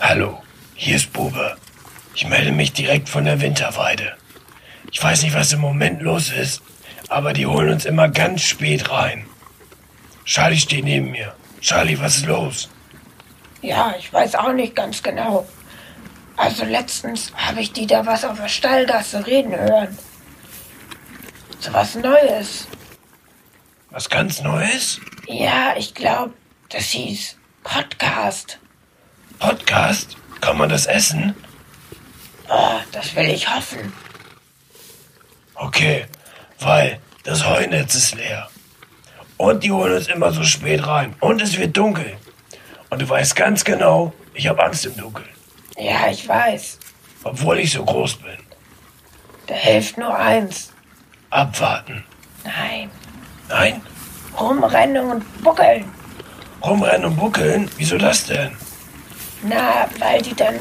Hallo, hier ist Bube. Ich melde mich direkt von der Winterweide. Ich weiß nicht, was im Moment los ist, aber die holen uns immer ganz spät rein. Charlie steht neben mir. Charlie, was ist los? Ja, ich weiß auch nicht ganz genau. Also letztens habe ich die da was auf der Stallgasse reden hören. So was Neues. Was ganz Neues? Ja, ich glaube, das hieß Podcast. Podcast? Kann man das essen? Oh, das will ich hoffen. Okay, weil das Heunetz ist leer. Und die holen uns immer so spät rein. Und es wird dunkel. Und du weißt ganz genau, ich habe Angst im Dunkeln. Ja, ich weiß. Obwohl ich so groß bin. Da hilft nur eins. Abwarten. Nein. Nein? Rumrennen und buckeln. Rumrennen und buckeln? Wieso das denn? Na, weil die dann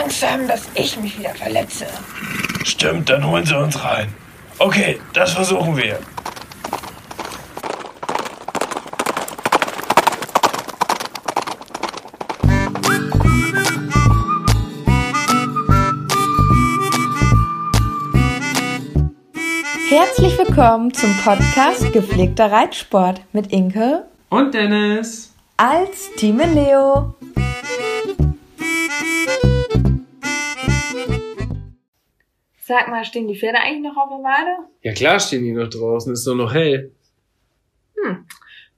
Angst haben, dass ich mich wieder verletze. Stimmt, dann holen sie uns rein. Okay, das versuchen wir. Herzlich willkommen zum Podcast Gepflegter Reitsport mit Inke Und Dennis. als Team Leo. Sag mal, stehen die Pferde eigentlich noch auf der Weide? Ja klar stehen die noch draußen, ist doch noch hell.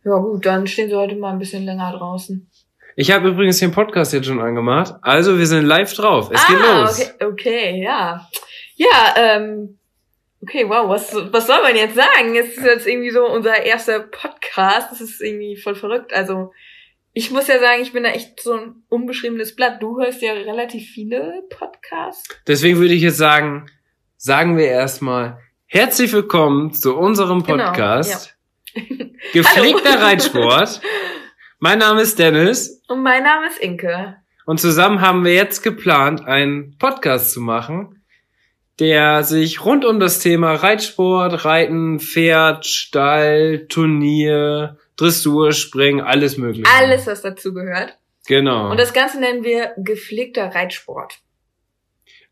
Ja gut, dann stehen sie heute mal ein bisschen länger draußen. Ich habe übrigens den Podcast jetzt schon angemacht. Also wir sind live drauf. Es geht ah, los. okay, okay, ja. Ja, ähm, okay, wow, was, was soll man jetzt sagen? Es ist jetzt irgendwie so unser erster Podcast. Das ist irgendwie voll verrückt. Also, ich muss ja sagen, ich bin da echt so ein unbeschriebenes Blatt. Du hörst ja relativ viele Podcasts. Deswegen würde ich jetzt sagen, sagen wir erstmal herzlich willkommen zu unserem Genau, Podcast. Gepflegter Hallo. Reitsport. Mein Name ist Dennis Und mein Name ist Inke. und zusammen haben wir jetzt geplant, einen Podcast zu machen, der sich rund um das Thema Reitsport, Reiten, Pferd, Stall, Turnier, Dressur, Springen, alles mögliche. Alles, was dazu gehört. Genau. Und das Ganze nennen wir gepflegter Reitsport.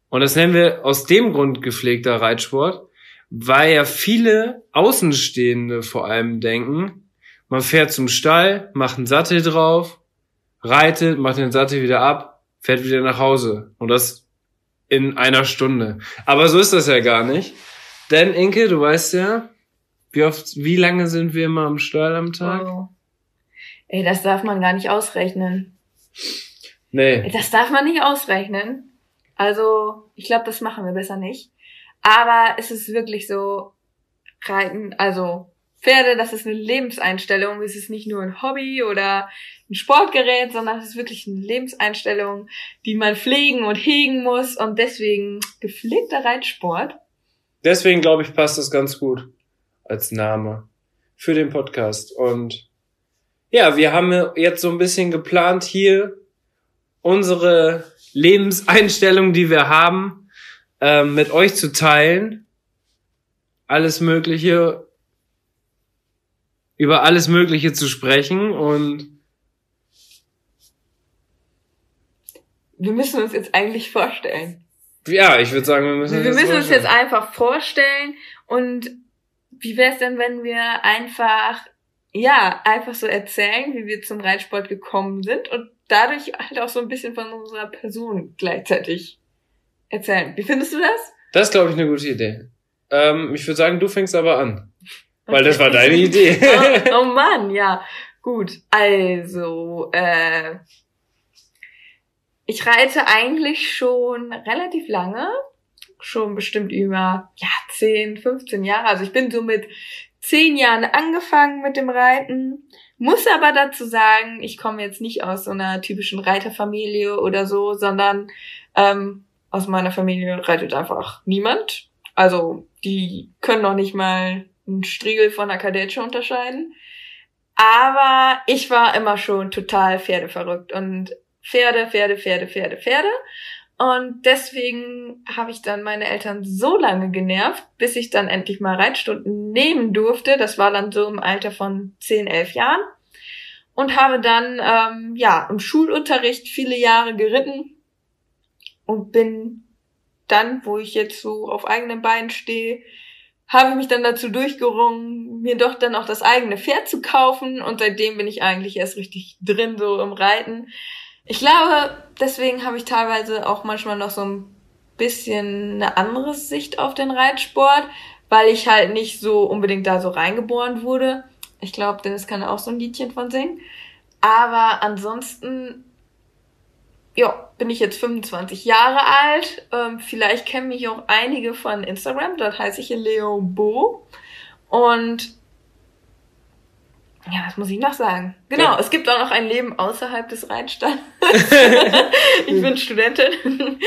Und das nennen wir aus dem Grund gepflegter Reitsport, weil ja viele Außenstehende vor allem denken, man fährt zum Stall, macht einen Sattel drauf, reitet, macht den Sattel wieder ab, fährt wieder nach Hause. Und das in einer Stunde. Aber so ist das ja gar nicht. Denn Inke, du weißt ja, wie oft, wie lange sind wir immer am Stall am Tag? Oh. Ey, das darf man gar nicht ausrechnen. Nee. Das darf man nicht ausrechnen. Also, ich glaube, das machen wir besser nicht. Aber es ist wirklich so, Reiten, also Pferde, das ist eine Lebenseinstellung. Es ist nicht nur ein Hobby oder ein Sportgerät, sondern es ist wirklich eine Lebenseinstellung, die man pflegen und hegen muss. Und deswegen gepflegter Reitsport. Deswegen glaube ich, passt das ganz gut als Name für den Podcast. Und ja, wir haben jetzt so ein bisschen geplant, hier unsere Lebenseinstellung, die wir haben, ähm, mit euch zu teilen. Alles Mögliche, über alles Mögliche zu sprechen und Wir müssen uns jetzt eigentlich vorstellen. ja, ich würde sagen, wir müssen, Wir das müssen uns jetzt einfach vorstellen und wie wäre es denn, wenn wir einfach, ja, einfach so erzählen, wie wir zum Reitsport gekommen sind und dadurch halt auch so ein bisschen von unserer Person gleichzeitig erzählen. Wie findest du das? Das ist, glaube ich, eine gute Idee. Ähm, ich würde sagen, du fängst aber an. Weil das Okay. war deine Idee. oh, oh Mann, ja. Gut. Also, äh, ich reite eigentlich schon relativ lange. Schon bestimmt über, ja, 10, 15 Jahre. Also ich bin so mit zehn Jahren angefangen mit dem Reiten. Muss aber dazu sagen, ich komme jetzt nicht aus so einer typischen Reiterfamilie oder so, sondern ähm, aus meiner Familie reitet einfach niemand. Also die können noch nicht mal einen Striegel von einer Kadetsche unterscheiden. Aber ich war immer schon total Pferdeverrückt und Pferde, Pferde, Pferde, Pferde, Pferde. Und deswegen habe ich dann meine Eltern so lange genervt, bis ich dann endlich mal Reitstunden nehmen durfte. Das war dann so im Alter von 10, 11 Jahren. Und habe dann ähm, ja im Schulunterricht viele Jahre geritten und bin dann, wo ich jetzt so auf eigenen Beinen stehe, habe ich mich dann dazu durchgerungen, mir doch dann auch das eigene Pferd zu kaufen und seitdem bin ich eigentlich erst richtig drin so im Reiten. Ich glaube, deswegen habe ich teilweise auch manchmal noch so ein bisschen eine andere Sicht auf den Reitsport, weil ich halt nicht so unbedingt da so reingeboren wurde. Ich glaube, Dennis kann auch so ein Liedchen von singen. Aber ansonsten ja, bin ich jetzt 25 Jahre alt. Ähm, vielleicht kennen mich auch einige von Instagram. Dort heiße ich Leo Bo. Und ja, was muss ich noch sagen? Genau, ja. es gibt auch noch ein Leben außerhalb des Reitstandes. ich bin Studentin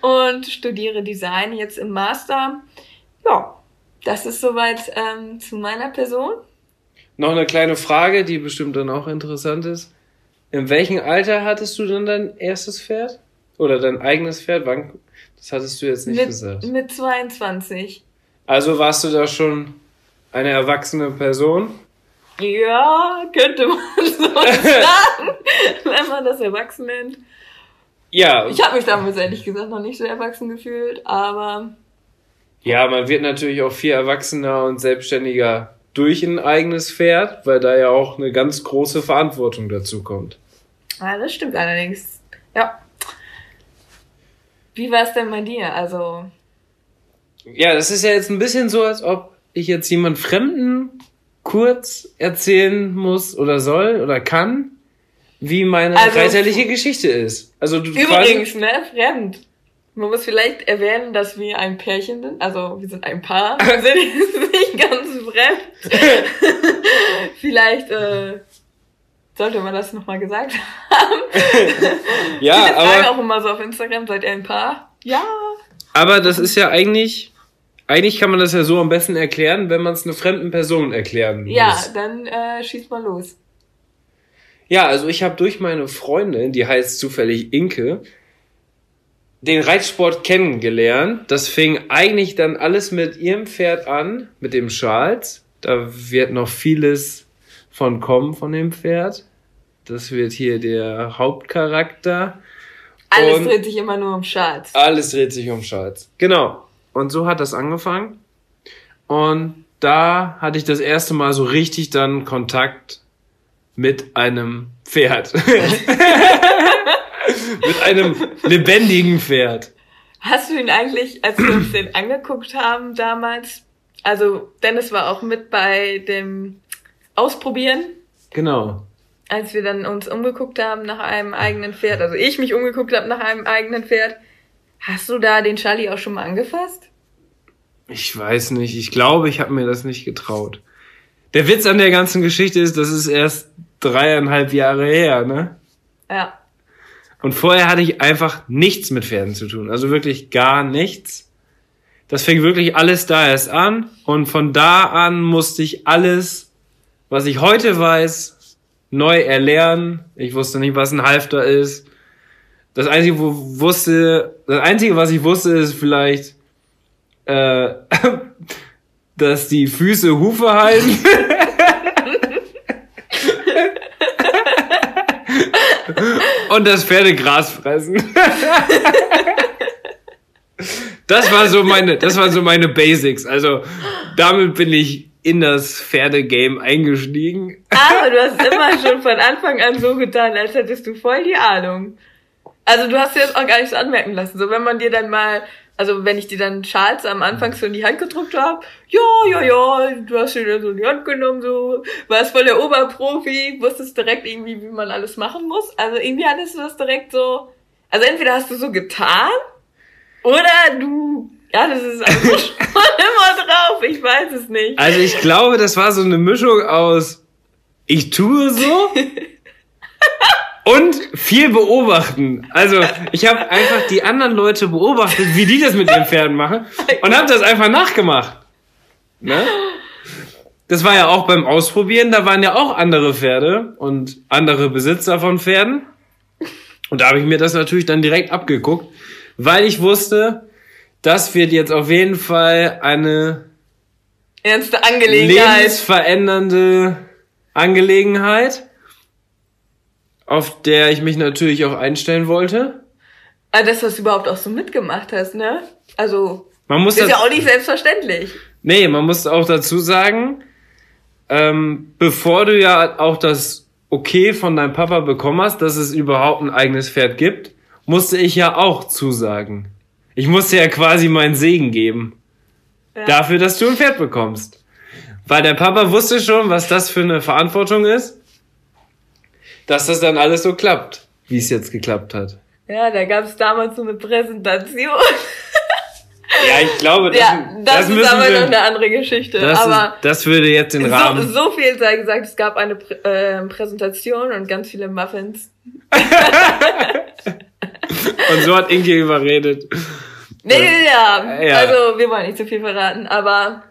und studiere Design jetzt im Master. Ja, das ist soweit ähm, zu meiner Person. Noch eine kleine Frage, die bestimmt dann auch interessant ist. In welchem Alter hattest du dann dein erstes Pferd? Oder dein eigenes Pferd? Wann? Das hattest du jetzt nicht mit, gesagt. Mit 22. Also warst du da schon eine erwachsene Person? Ja, könnte man so sagen, wenn man das erwachsen nennt. Ja. Ich habe mich damals ehrlich gesagt noch nicht so erwachsen gefühlt, aber. Ja, man wird natürlich auch viel erwachsener und selbstständiger durch ein eigenes Pferd, weil da ja auch eine ganz große Verantwortung dazu kommt. Ja, das stimmt allerdings. Ja. Wie war es denn bei dir? Also. Ja, das ist ja jetzt ein bisschen so, als ob ich jetzt jemand Fremden kurz erzählen muss oder soll oder kann, wie meine also, reiterliche Geschichte ist. Also du übrigens, ne, fremd. Man muss vielleicht erwähnen, dass wir ein Pärchen sind. Also wir sind ein Paar. Wir sind jetzt nicht ganz fremd. vielleicht äh, sollte man das nochmal gesagt haben. ja, Viele aber fragen auch immer so auf Instagram, seid ihr ein Paar? Ja. Aber das ist ja eigentlich, eigentlich kann man das ja so am besten erklären, wenn man es einer fremden Person erklären muss. Ja, dann äh, schießt mal los. Ja, also ich habe durch meine Freundin, die heißt zufällig Inke, den Reitsport kennengelernt. Das fing eigentlich dann alles mit ihrem Pferd an, mit dem Charles. Da wird noch vieles von kommen von dem Pferd. Das wird hier der Hauptcharakter. Alles Und dreht sich immer nur um Charles. Alles dreht sich um Charles. Genau. Und so hat das angefangen. Und da hatte ich das erste Mal so richtig dann Kontakt mit einem Pferd. mit einem lebendigen Pferd. Hast du ihn eigentlich, als wir uns den angeguckt haben damals, also Dennis war auch mit bei dem Ausprobieren. Genau. Als wir dann uns umgeguckt haben nach einem eigenen Pferd, also ich mich umgeguckt habe nach einem eigenen Pferd, hast du da den Charlie auch schon mal angefasst? Ich weiß nicht. Ich glaube, ich habe mir das nicht getraut. Der Witz an der ganzen Geschichte ist, das ist erst dreieinhalb Jahre her, ne? Ja. Und vorher hatte ich einfach nichts mit Pferden zu tun. Also wirklich gar nichts. Das fing wirklich alles da erst an. Und von da an musste ich alles, was ich heute weiß, neu erlernen. Ich wusste nicht, was ein Halfter ist. Das einzige, wo wusste, das einzige, was ich wusste, ist vielleicht, äh, dass die Füße Hufe halten. und das Pferdegras fressen. das war so meine, das waren so meine Basics. Also damit bin ich in das Pferdegame eingestiegen. Aber du hast immer schon von Anfang an so getan, als hättest du voll die Ahnung. Also du hast dir das auch gar nicht so anmerken lassen. So wenn man dir dann mal, also wenn ich dir dann Charles am Anfang so in die Hand gedruckt habe, ja, ja, ja, du hast dir dann so in die Hand genommen, so, warst voll der Oberprofi, wusstest direkt irgendwie, wie man alles machen muss. Also irgendwie hattest du das direkt so, also entweder hast du so getan, oder du Ja, das ist einfach schon immer drauf. Ich weiß es nicht. Also ich glaube, das war so eine Mischung aus ich tue so und viel beobachten. Also ich habe einfach die anderen Leute beobachtet, wie die das mit ihren Pferden machen und habe das einfach nachgemacht. Ne? Das war ja auch beim Ausprobieren, da waren ja auch andere Pferde und andere Besitzer von Pferden. Und da habe ich mir das natürlich dann direkt abgeguckt, weil ich wusste, das wird jetzt auf jeden Fall eine Ernste Angelegenheit. lebensverändernde Angelegenheit, auf der ich mich natürlich auch einstellen wollte. Ah, dass du das überhaupt auch so mitgemacht hast, ne? Also, Man muss ist ja auch nicht selbstverständlich. nee, man muss auch dazu sagen, ähm, bevor du ja auch das Okay von deinem Papa bekommen hast, dass es überhaupt ein eigenes Pferd gibt, musste ich ja auch zusagen. Ich musste ja quasi meinen Segen geben. Ja. Dafür, dass du ein Pferd bekommst. Weil der Papa wusste schon, was das für eine Verantwortung ist, dass das dann alles so klappt, wie es jetzt geklappt hat. Ja, da gab es damals so eine Präsentation. Ja, ich glaube, das, ja, das, ist aber noch eine andere Geschichte. das, aber ist, das würde jetzt den so, Rahmen. so viel sei gesagt, es gab eine Prä äh, Präsentation und ganz viele Muffins. Und so hat Inke überredet. Nee, ja, Ja. also wir wollen nicht zu viel verraten, aber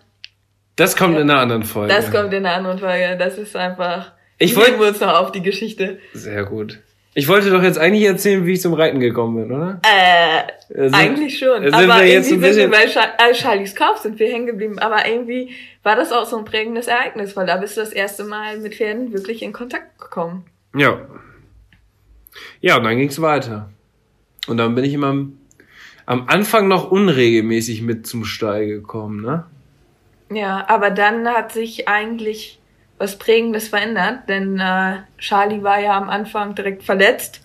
Das kommt in einer anderen Folge. das kommt in einer anderen Folge. Das ist einfach. Ich wollte- wir uns noch auf die Geschichte. Sehr gut. Ich wollte doch jetzt eigentlich erzählen, wie ich zum Reiten gekommen bin, oder? Äh, Also, eigentlich schon. sind Aber wir jetzt irgendwie ein sind wir bei Char äh, Charlies Kauf sind wir hängen geblieben. Aber irgendwie war das auch so ein prägendes Ereignis, weil da bist du das erste Mal mit Pferden wirklich in Kontakt gekommen. Ja. Ja, und dann ging's weiter. Und dann bin ich immer am- am Anfang noch unregelmäßig mit zum Stall gekommen, ne? Ja, aber dann hat sich eigentlich was Prägendes verändert, denn äh, Charlie war ja am Anfang direkt verletzt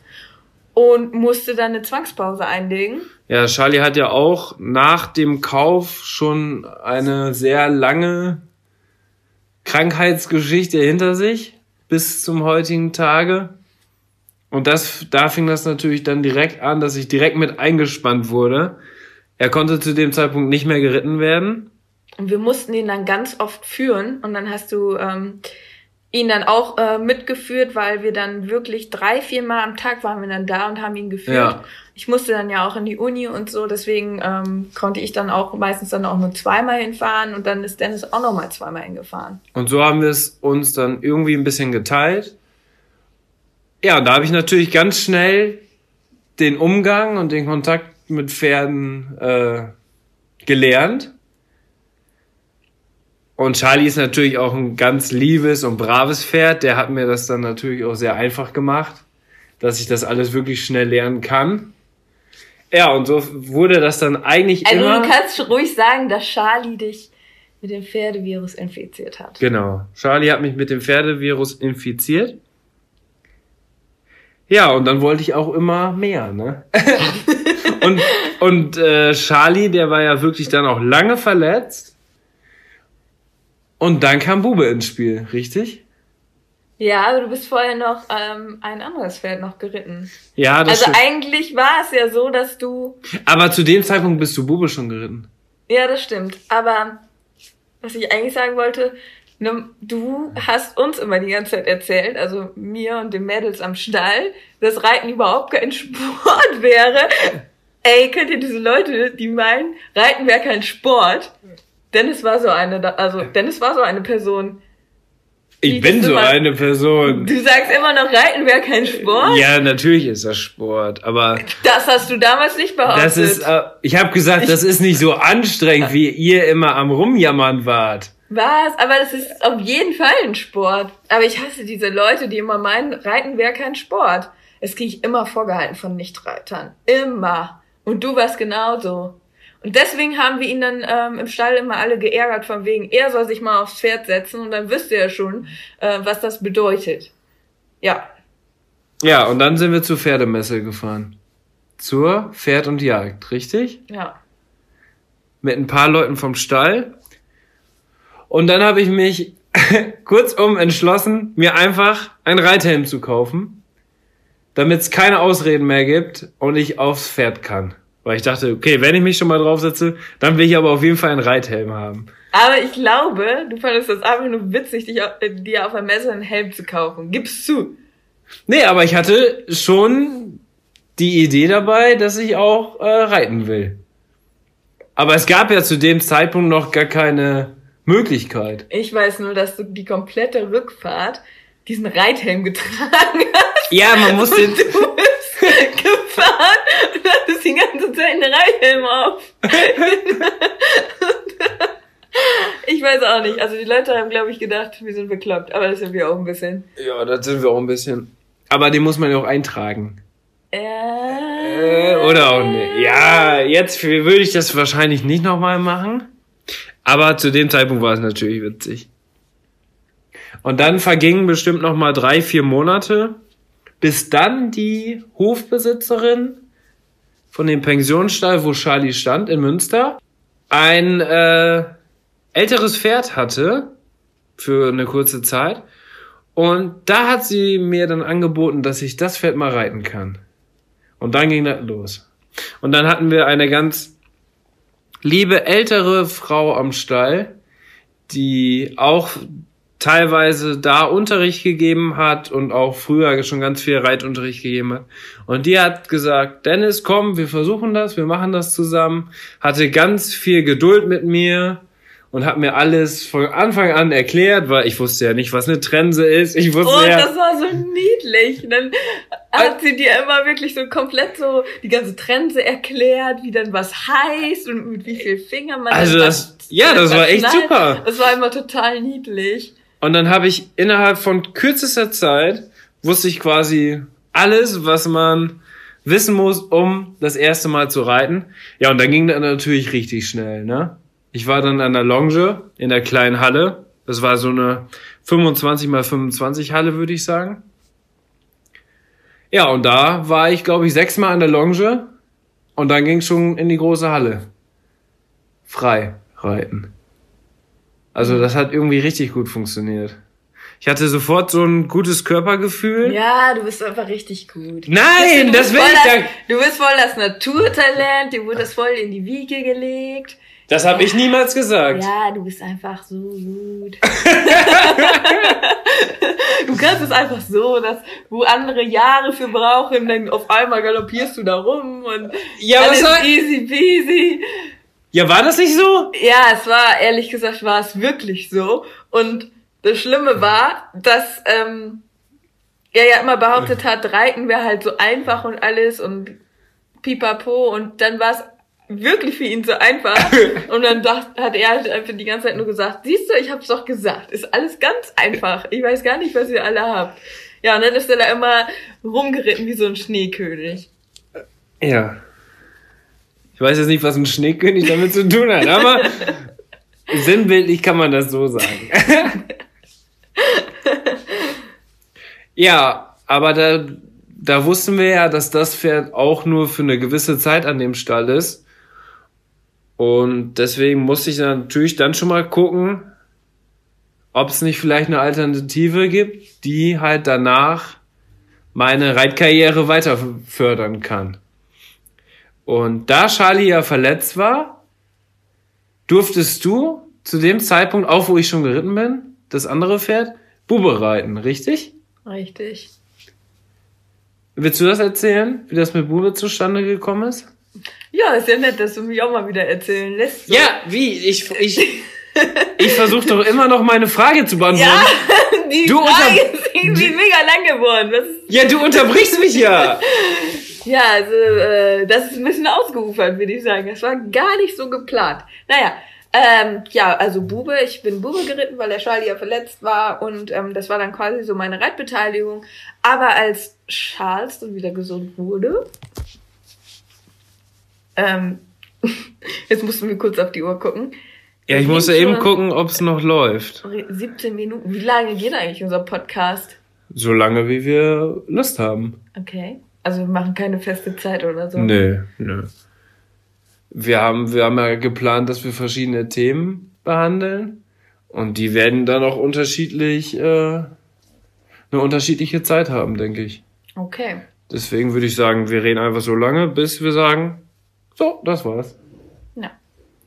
und musste dann eine Zwangspause einlegen. Ja, Charlie hat ja auch nach dem Kauf schon eine sehr lange Krankheitsgeschichte hinter sich bis zum heutigen Tage. Und das, da fing das natürlich dann direkt an, dass ich direkt mit eingespannt wurde. Er konnte zu dem Zeitpunkt nicht mehr geritten werden. Und wir mussten ihn dann ganz oft führen und dann hast du ähm, ihn dann auch äh, mitgeführt, weil wir dann wirklich drei, vier Mal am Tag waren wir dann da und haben ihn geführt. Ja. Ich musste dann ja auch in die Uni und so, deswegen ähm, konnte ich dann auch meistens dann auch nur zweimal hinfahren und dann ist Dennis auch nochmal zweimal hingefahren. Und so haben wir es uns dann irgendwie ein bisschen geteilt. Ja, da habe ich natürlich ganz schnell den Umgang und den Kontakt mit Pferden äh, gelernt. Und Charlie ist natürlich auch ein ganz liebes und braves Pferd. Der hat mir das dann natürlich auch sehr einfach gemacht, dass ich das alles wirklich schnell lernen kann. Ja, und so wurde das dann eigentlich Also immer. du kannst ruhig sagen, dass Charlie dich mit dem Pferdevirus infiziert hat. Genau. Charlie hat mich mit dem Pferdevirus infiziert. Ja, und dann wollte ich auch immer mehr, ne? und und äh, Charlie, der war ja wirklich dann auch lange verletzt. Und dann kam Bube ins Spiel, richtig? Ja, aber du bist vorher noch ähm, ein anderes Pferd noch geritten. Ja, das Also stimmt. eigentlich war es ja so, dass du Aber zu dem Zeitpunkt bist du Bube schon geritten. Ja, das stimmt. Aber was ich eigentlich sagen wollte, ne, du hast uns immer die ganze Zeit erzählt, also mir und den Mädels am Stall, dass Reiten überhaupt kein Sport wäre. Ey, kennt ihr diese Leute, die meinen, Reiten wäre kein Sport? Dennis war so eine, also Dennis war so eine Person. Ich bin so immer- eine Person. Du sagst immer noch, Reiten wäre kein Sport? Ja, natürlich ist das Sport, aber Das hast du damals nicht behauptet. das ist, äh, ich habe gesagt, das ist nicht so anstrengend, wie ihr immer am Rumjammern wart. Was? Aber das ist auf jeden Fall ein Sport. Aber ich hasse diese Leute, die immer meinen, Reiten wäre kein Sport. Das kriege ich immer vorgehalten von Nichtreitern. Immer. Und du warst genauso. Und deswegen haben wir ihn dann ähm, im Stall immer alle geärgert, von wegen, er soll sich mal aufs Pferd setzen und dann wüsste er schon, äh, was das bedeutet. Ja. Ja, und dann sind wir zur Pferdemesse gefahren. Zur Pferd und Jagd, richtig? Ja. Mit ein paar Leuten vom Stall. Und dann habe ich mich kurzum entschlossen, mir einfach ein Reithelm zu kaufen, damit es keine Ausreden mehr gibt und ich aufs Pferd kann. Weil ich dachte, okay, wenn ich mich schon mal draufsetze, dann will ich aber auf jeden Fall einen Reithelm haben. Aber ich glaube, du fandest das einfach nur witzig, dich auf, äh, dir auf der Messe einen Helm zu kaufen. Gib's zu. Nee, aber ich hatte schon die Idee dabei, dass ich auch äh, reiten will. Aber es gab ja zu dem Zeitpunkt noch gar keine Möglichkeit. Ich weiß nur, dass du die komplette Rückfahrt diesen Reithelm getragen hast. Ja, man muss den. Gefahren und hattest die ganze Zeit einen Reithelm auf. Ich weiß auch nicht. Also die Leute haben, glaube ich, gedacht, wir sind bekloppt. Aber das sind wir auch ein bisschen. Ja, das sind wir auch ein bisschen. Aber den muss man ja auch eintragen. Äh, Äh, oder auch nicht. Ja, jetzt würde ich das wahrscheinlich nicht nochmal machen. Aber zu dem Zeitpunkt war es natürlich witzig. Und dann vergingen bestimmt nochmal drei, vier Monate, bis dann die Hofbesitzerin von dem Pensionsstall, wo Charlie stand, in Münster, ein äh, älteres Pferd hatte für eine kurze Zeit. Und da hat sie mir dann angeboten, dass ich das Pferd mal reiten kann. Und dann ging das los. Und dann hatten wir eine ganz liebe ältere Frau am Stall, die auch teilweise da Unterricht gegeben hat und auch früher schon ganz viel Reitunterricht gegeben hat. Und die hat gesagt, Dennis, komm, wir versuchen das, wir machen das zusammen. Hatte ganz viel Geduld mit mir und hat mir alles von Anfang an erklärt, weil ich wusste ja nicht, was eine Trense ist. Ich wusste Oh, ja, das war so niedlich. Und dann hat sie dir immer wirklich so komplett so die ganze Trense erklärt, wie dann was heißt und mit wie viel Finger man Also das das, ja, das war echt super. Das war immer total niedlich. Und dann habe ich innerhalb von kürzester Zeit wusste ich quasi alles, was man wissen muss, um das erste Mal zu reiten. Ja, und dann ging das natürlich richtig schnell, ne? Ich war dann an der Longe in der kleinen Halle. Das war so eine 25 mal 25 Halle, würde ich sagen. Ja, und da war ich, glaube ich, sechsmal an der Longe und dann ging schon in die große Halle. Frei reiten. Also das hat irgendwie richtig gut funktioniert. Ich hatte sofort so ein gutes Körpergefühl. Ja, du bist einfach richtig gut. Nein, Du das will ich das, sagen. Du bist voll das Naturtalent, dir wurde das voll in die Wiege gelegt. Das habe ich niemals gesagt. Ja, du bist einfach so gut. du kannst es einfach so, dass wo andere Jahre für brauchen, dann auf einmal galoppierst du da rum und Ja, was alles soll- easy peasy. Ja, war das nicht so? Ja, es war, ehrlich gesagt, war es wirklich so. Und das Schlimme war, dass ähm, er ja immer behauptet hat, Reiten wäre halt so einfach und alles und pipapo und dann war es wirklich für ihn so einfach. und dann dacht, hat er halt einfach die ganze Zeit nur gesagt, siehst du, ich hab's doch gesagt, ist alles ganz einfach. Ich weiß gar nicht, was ihr alle habt. Ja, und dann ist er da immer rumgeritten wie so ein Schneekönig. Ja. Ich weiß jetzt nicht, was ein Schneekönig damit zu tun hat, aber sinnbildlich kann man das so sagen. ja, aber da, da wussten wir ja, dass das Pferd auch nur für eine gewisse Zeit an dem Stall ist. Und deswegen musste ich natürlich dann schon mal gucken, ob es nicht vielleicht eine Alternative gibt, die halt danach meine Reitkarriere weiter fördern kann. Und da Charlie ja verletzt war, durftest du zu dem Zeitpunkt, auch wo ich schon geritten bin, das andere Pferd, Bube reiten, richtig? Richtig. Willst du das erzählen, wie das mit Bube zustande gekommen ist? Ja, ist ja nett, dass du mich auch mal wieder erzählen lässt. So. Ja, wie? Ich, ich, ich versuche doch immer noch meine Frage zu beantworten. Ja, die Du Frage ist irgendwie mega lang geworden. Ja, du unterbrichst mich ja. ja, also äh, das ist ein bisschen ausgeufert, würde ich sagen. Das war gar nicht so geplant. Naja, ähm, ja, also Bube, ich bin Bube geritten, weil der Charlie ja verletzt war und ähm, das war dann quasi so meine Reitbeteiligung. Aber als Charles dann wieder gesund wurde, ähm, jetzt mussten wir kurz auf die Uhr gucken. Ja, ich musste eben gucken, ob es noch läuft. 17 Minuten. Wie lange geht eigentlich unser Podcast? So lange, wie wir Lust haben. Okay. Also wir machen keine feste Zeit oder so. Nö, nö. Wir haben, wir haben ja geplant, dass wir verschiedene Themen behandeln. Und die werden dann auch unterschiedlich, äh, eine unterschiedliche Zeit haben, denke ich. Okay. Deswegen würde ich sagen, wir reden einfach so lange, bis wir sagen, So, das war's. Ja.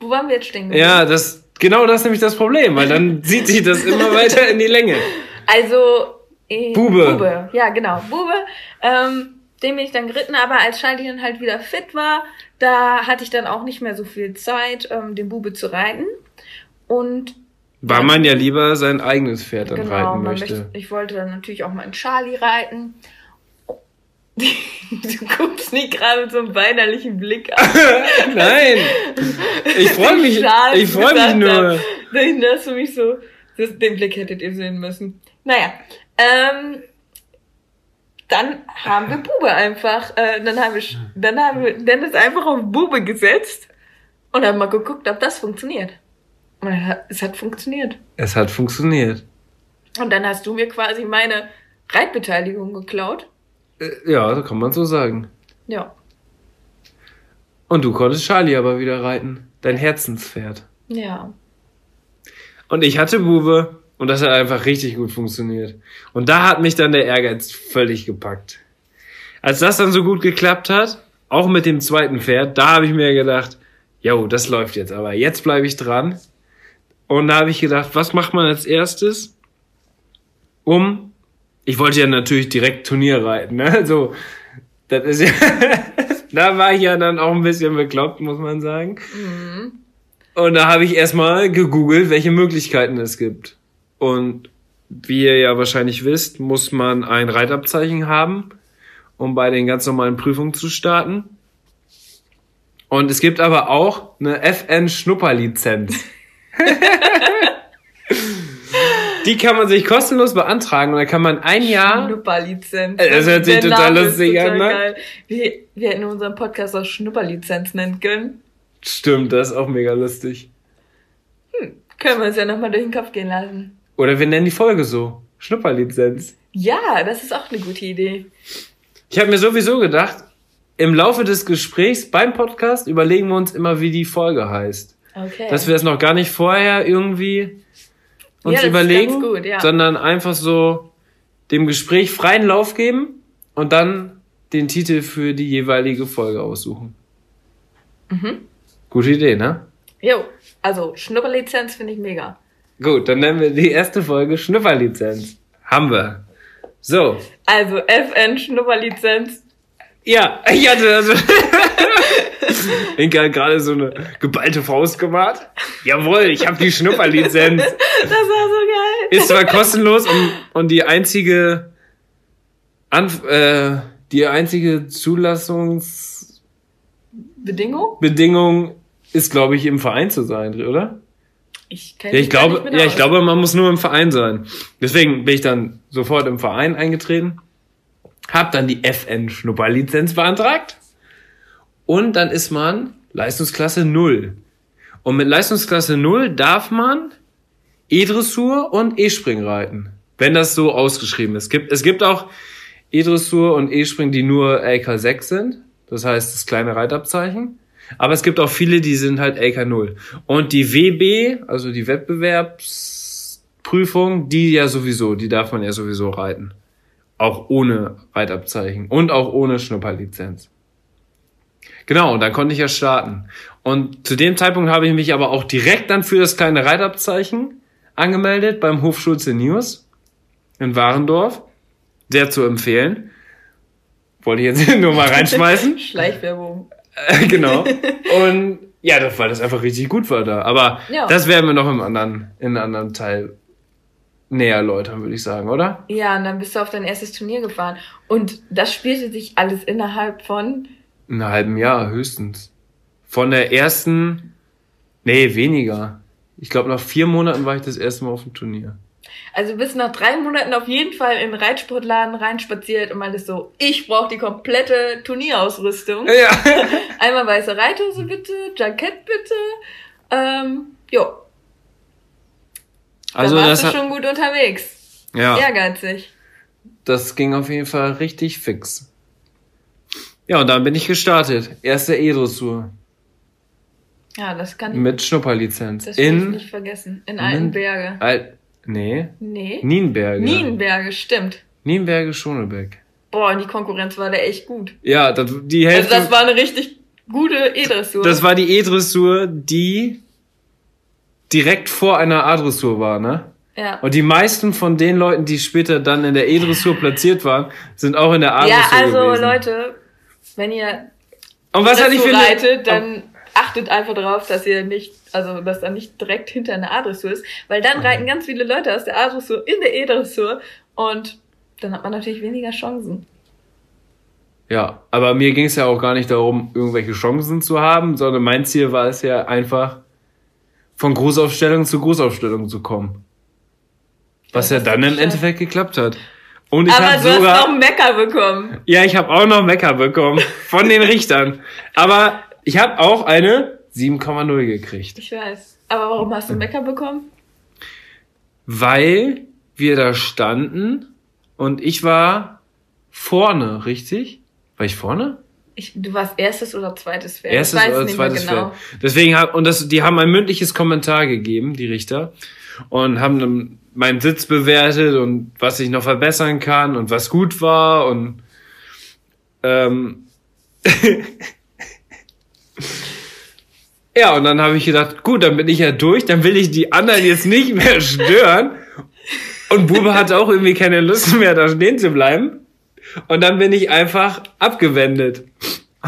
Wo waren wir jetzt stehen geblieben? Ja, das, genau das ist nämlich das Problem, weil dann zieht sich das immer weiter in die Länge. Also, äh, Bube. Bube. Ja, genau. Bube. Ähm, den bin ich dann geritten, aber als Charlie dann halt wieder fit war, da hatte ich dann auch nicht mehr so viel Zeit, ähm, den Bube zu reiten. Und Weil man ja lieber sein eigenes Pferd dann genau, reiten möchte. möchte, ich wollte dann natürlich auch mal einen Charlie reiten. Du guckst nicht gerade mit so einem weinerlichen Blick an. Nein! Ich freue mich, ich freue mich nur. Dann hast du mich so, das, den Blick hättet ihr sehen müssen. Naja, ähm, dann haben wir Bube einfach, äh, dann haben wir, dann haben wir Dennis einfach auf Bube gesetzt und haben mal geguckt, ob das funktioniert. Und es hat- es hat funktioniert. Es hat funktioniert. Und dann hast du mir quasi meine Reitbeteiligung geklaut. Äh, Ja, so kann man so sagen. Ja. Und du konntest Charlie aber wieder reiten. Dein Herzenspferd. Ja. Und ich hatte Bube und das hat einfach richtig gut funktioniert. Und da hat mich dann der Ehrgeiz völlig gepackt. Als das dann so gut geklappt hat, auch mit dem zweiten Pferd, da habe ich mir gedacht, jo, das läuft jetzt, aber jetzt bleibe ich dran. Und da habe ich gedacht, was macht man als erstes, um, ich wollte ja natürlich direkt Turnier reiten, ne? Also, das ist ja, da war ich ja dann auch ein bisschen bekloppt, muss man sagen. Und da habe ich erstmal gegoogelt, welche Möglichkeiten es gibt. Und wie ihr ja wahrscheinlich wisst, muss man ein Reitabzeichen haben, um bei den ganz normalen Prüfungen zu starten. Und es gibt aber auch eine FN-Schnupperlizenz. Die kann man sich kostenlos beantragen und da kann man ein Jahr. Schnupperlizenz. Äh, das hört sich Der total Name lustig an, ne? Wir, wir hätten unseren Podcast auch Schnupperlizenz nennen können. Stimmt, das ist auch mega lustig. Können wir uns ja nochmal durch den Kopf gehen lassen. Oder wir nennen die Folge so. Schnupperlizenz. Ja, das ist auch eine gute Idee. Ich habe mir sowieso gedacht, im Laufe des Gesprächs beim Podcast überlegen wir uns immer, wie die Folge heißt. Okay. Dass wir es noch gar nicht vorher irgendwie uns Ja, das überlegen, gut, ja. sondern einfach so dem Gespräch freien Lauf geben und dann den Titel für die jeweilige Folge aussuchen. Mhm. Gute Idee, ne? Jo, also Schnupperlizenz finde ich mega. Gut, dann nennen wir die erste Folge Schnupperlizenz. Haben wir. So. Also FN Schnupperlizenz. Ja, ich hatte also. Inka hat gerade so eine geballte Faust gemacht. Jawohl, ich habe die Schnupperlizenz. Das war so geil. Ist zwar kostenlos und, und die einzige Anf äh, die einzige Zulassungsbedingung Bedingung? ist, glaube ich, im Verein zu sein, oder? Ich Ja, ich glaube, ja, ich glaube, man muss nur im Verein sein. Deswegen bin ich dann sofort im Verein eingetreten, hab dann die FN Schnupperlizenz beantragt und dann ist man Leistungsklasse 0. Und mit Leistungsklasse 0 darf man E-Dressur und E-Spring reiten, wenn das so ausgeschrieben ist. Es gibt, es gibt auch E-Dressur und E-Spring, die nur LK6 sind, das heißt das kleine Reitabzeichen. Aber es gibt auch viele, die sind halt LK0. Und die WB, also die Wettbewerbsprüfung, die ja sowieso, die darf man ja sowieso reiten. Auch ohne Reitabzeichen und auch ohne Schnupperlizenz. Genau, und dann konnte ich ja starten. Und zu dem Zeitpunkt habe ich mich aber auch direkt dann für das kleine Reitabzeichen angemeldet beim Hof Schulze News in Warendorf. Sehr zu empfehlen. Wollte ich jetzt nur mal reinschmeißen. Schleichwerbung. Äh, genau. Und ja, das, weil das einfach richtig gut war da. Aber Ja. das werden wir noch im anderen, in einem anderen Teil näher erläutern, würde ich sagen, oder? Ja, und dann bist du auf dein erstes Turnier gefahren. Und das spielte sich alles innerhalb von. In einem halben Jahr höchstens. Von der ersten, nee, weniger. Ich glaube, nach vier Monaten war ich das erste Mal auf dem Turnier. Also bis nach drei Monaten auf jeden Fall in den Reitsportladen reinspaziert und meintest so, ich brauche die komplette Turnierausrüstung. Ja. Einmal weiße Reithose bitte, Jackett bitte. Ähm, jo, Also da das, warst du hat, schon gut unterwegs. ja, Ehrgeizig. das ging auf jeden Fall richtig fix. Ja, und dann bin ich gestartet. Erste E-Dressur Ja, das kann ich, mit Schnupperlizenz. das will ich in nicht vergessen. In Altenberge. Al nee, Nee. Nienberge. Nienberge, stimmt. Nienberge Schonebeck. Boah, und die Konkurrenz war da echt gut. Ja, das, die Also Hälfte. das war eine richtig gute E-Dressur. Das war die E-Dressur, die direkt vor einer A-Dressur war, ne? ja. Und die meisten von den Leuten, die später dann in der E-Dressur platziert waren, sind auch in der A-Dressur ja, also gewesen. Leute, wenn ihr Und was hatte ich für reitet, dann achtet einfach darauf, dass ihr nicht, also dass da nicht direkt hinter einer A-Dressur ist, weil Mhm. dann reiten ganz viele Leute aus der A-Dressur in der E-Dressur und dann hat man natürlich weniger Chancen. Ja, aber mir ging es ja auch gar nicht darum, irgendwelche Chancen zu haben, sondern mein Ziel war es ja einfach, von Großaufstellung zu Großaufstellung zu kommen. Was Ja, ja dann im schön. Endeffekt geklappt hat. Und ich Aber habe du hast sogar, noch einen Mecker bekommen. ja, ich habe auch noch Mecker bekommen von den Richtern. Aber ich habe auch eine 7,0 gekriegt, Ich weiß. Aber warum hast du einen Mecker bekommen? weil wir da standen und ich war vorne, richtig? War ich vorne? Ich, du warst erstes oder zweites Pferd. Erstes ich weiß oder nicht zweites genau. Pferd. Deswegen hab, und das, die haben ein mündliches Kommentar gegeben, die Richter, und haben dann meinen Sitz bewertet und was ich noch verbessern kann und was gut war und ähm, ja, und dann habe ich gedacht, gut, dann bin ich ja durch, dann will ich die anderen jetzt nicht mehr stören. Und Bube hatte auch irgendwie keine Lust mehr, da stehen zu bleiben. Und dann bin ich einfach abgewendet.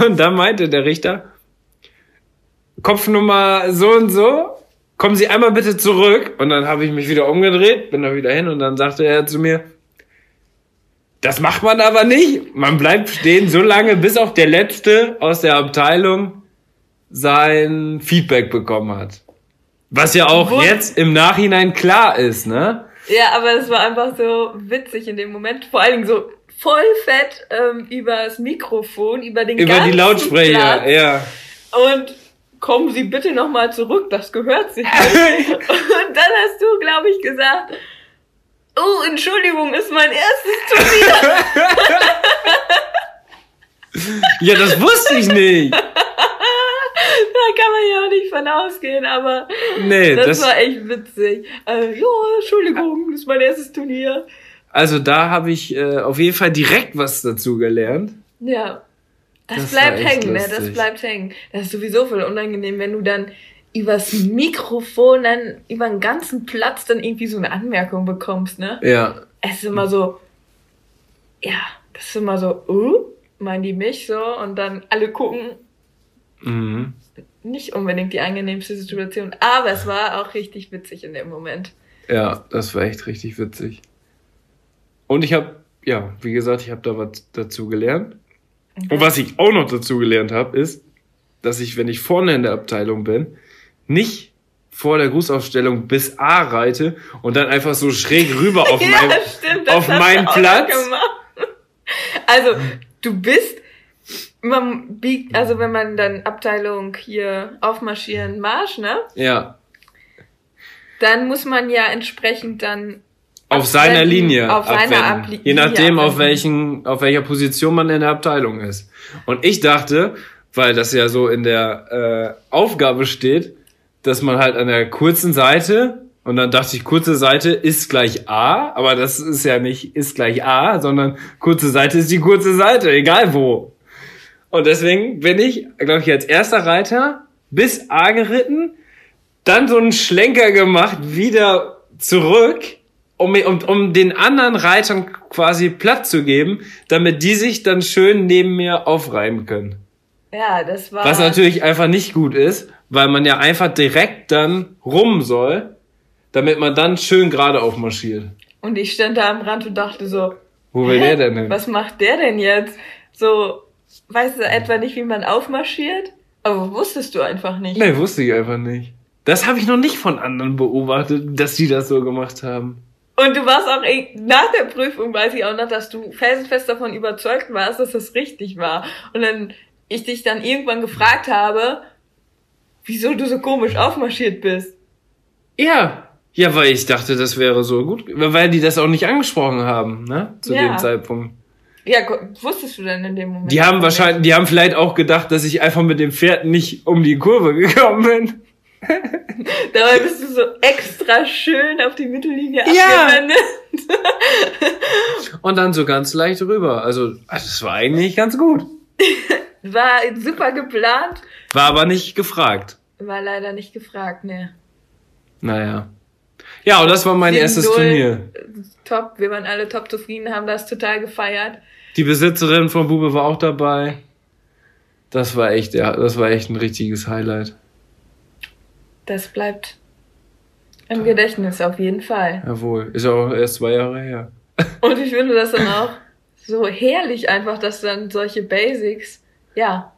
Und dann meinte der Richter, Kopfnummer so und so, kommen Sie einmal bitte zurück. Und dann habe ich mich wieder umgedreht, bin da wieder hin und dann sagte er zu mir, das macht man aber nicht. Man bleibt stehen so lange, bis auch der Letzte aus der Abteilung sein Feedback bekommen hat. Was ja auch Wo- jetzt im Nachhinein klar ist, ne? Ja, aber es war einfach so witzig in dem Moment. Vor allen Dingen so voll fett ähm, über das Mikrofon, über den Über ganzen die Lautsprecher, Platz. ja. Und kommen Sie bitte nochmal zurück, das gehört sich nicht. Und dann hast du, glaube ich, gesagt, oh, Entschuldigung, ist mein erstes Turnier. Ja, das wusste ich nicht. da kann man ja auch nicht von ausgehen, aber Nee, das, das, war echt witzig. Äh, ja, Entschuldigung, das ist mein erstes Turnier. also da habe ich äh, auf jeden Fall direkt was dazu gelernt. Ja. Das, Das bleibt hängen, ne? Das bleibt hängen. Das ist sowieso voll unangenehm, wenn du dann übers Mikrofon dann über den ganzen Platz dann irgendwie so eine Anmerkung bekommst, ne? Ja, Es ist immer so, ja, das ist immer so, uh, meinen die mich so und dann alle gucken, mhm. nicht unbedingt die angenehmste Situation, aber es war auch richtig witzig in dem Moment. ja, das war echt richtig witzig. Und ich habe, ja, wie gesagt, ich habe da was dazu gelernt. Und was ich auch noch dazu gelernt habe, ist, dass ich, wenn ich vorne in der Abteilung bin, nicht vor der Grußaufstellung bis A reite und dann einfach so schräg rüber auf ja, meinem stimmt, auf meinen Platz. Also, du bist, man biegt, also wenn man dann Abteilung hier aufmarschieren Marsch, ne? Ja, Dann muss man ja entsprechend dann auf seiner Linie auf seiner abwenden. Abli- Je nachdem, auf welchen, auf welcher Position man in der Abteilung ist. Und ich dachte, weil das ja so in der äh, Aufgabe steht, dass man halt an der kurzen Seite und dann dachte ich, kurze Seite ist gleich A, aber das ist ja nicht ist gleich A, sondern kurze Seite ist die kurze Seite, egal wo. Und deswegen bin ich, glaube ich, als erster Reiter bis A geritten, dann so einen Schlenker gemacht, wieder zurück, um, um, um den anderen Reitern quasi Platz zu geben, damit die sich dann schön neben mir aufreiben können. Ja, das war. Was natürlich einfach nicht gut ist, weil man ja einfach direkt dann rum soll, damit man dann schön gerade aufmarschiert. Und ich stand da am Rand und dachte so, Wo will der denn hin? was macht der denn jetzt? So, weißt du etwa nicht, wie man aufmarschiert? Aber wusstest du einfach nicht. Nee, wusste ich einfach nicht. Das habe ich noch nicht von anderen beobachtet, dass die das so gemacht haben. Und du warst auch eh- nach der Prüfung, weiß ich auch noch, dass du felsenfest davon überzeugt warst, dass das richtig war. Und dann ich dich dann irgendwann gefragt habe, wieso du so komisch aufmarschiert bist. Ja. Ja, weil ich dachte, das wäre so gut, weil die das auch nicht angesprochen haben, ne? Zu Ja. dem Zeitpunkt. Ja, wusstest du denn in dem Moment? Die haben wahrscheinlich, die haben vielleicht auch gedacht, dass ich einfach mit dem Pferd nicht um die Kurve gekommen bin. Dabei bist du so extra schön auf die Mittellinie Ja. abgewendet. Und dann so ganz leicht rüber. Also, also das war eigentlich ganz gut. war super geplant, War aber nicht gefragt. war leider nicht gefragt, ne. Naja. Ja, und das war mein 7-0. erstes Turnier. Top, wir waren alle top zufrieden, haben das total gefeiert. Die Besitzerin von Bube war auch dabei. Das war echt, ja, das war echt ein richtiges Highlight. Das bleibt im Gedächtnis auf jeden Fall. Jawohl. Ist ja auch erst zwei Jahre her. Und ich finde das dann auch so herrlich einfach, dass dann solche Basics, ja,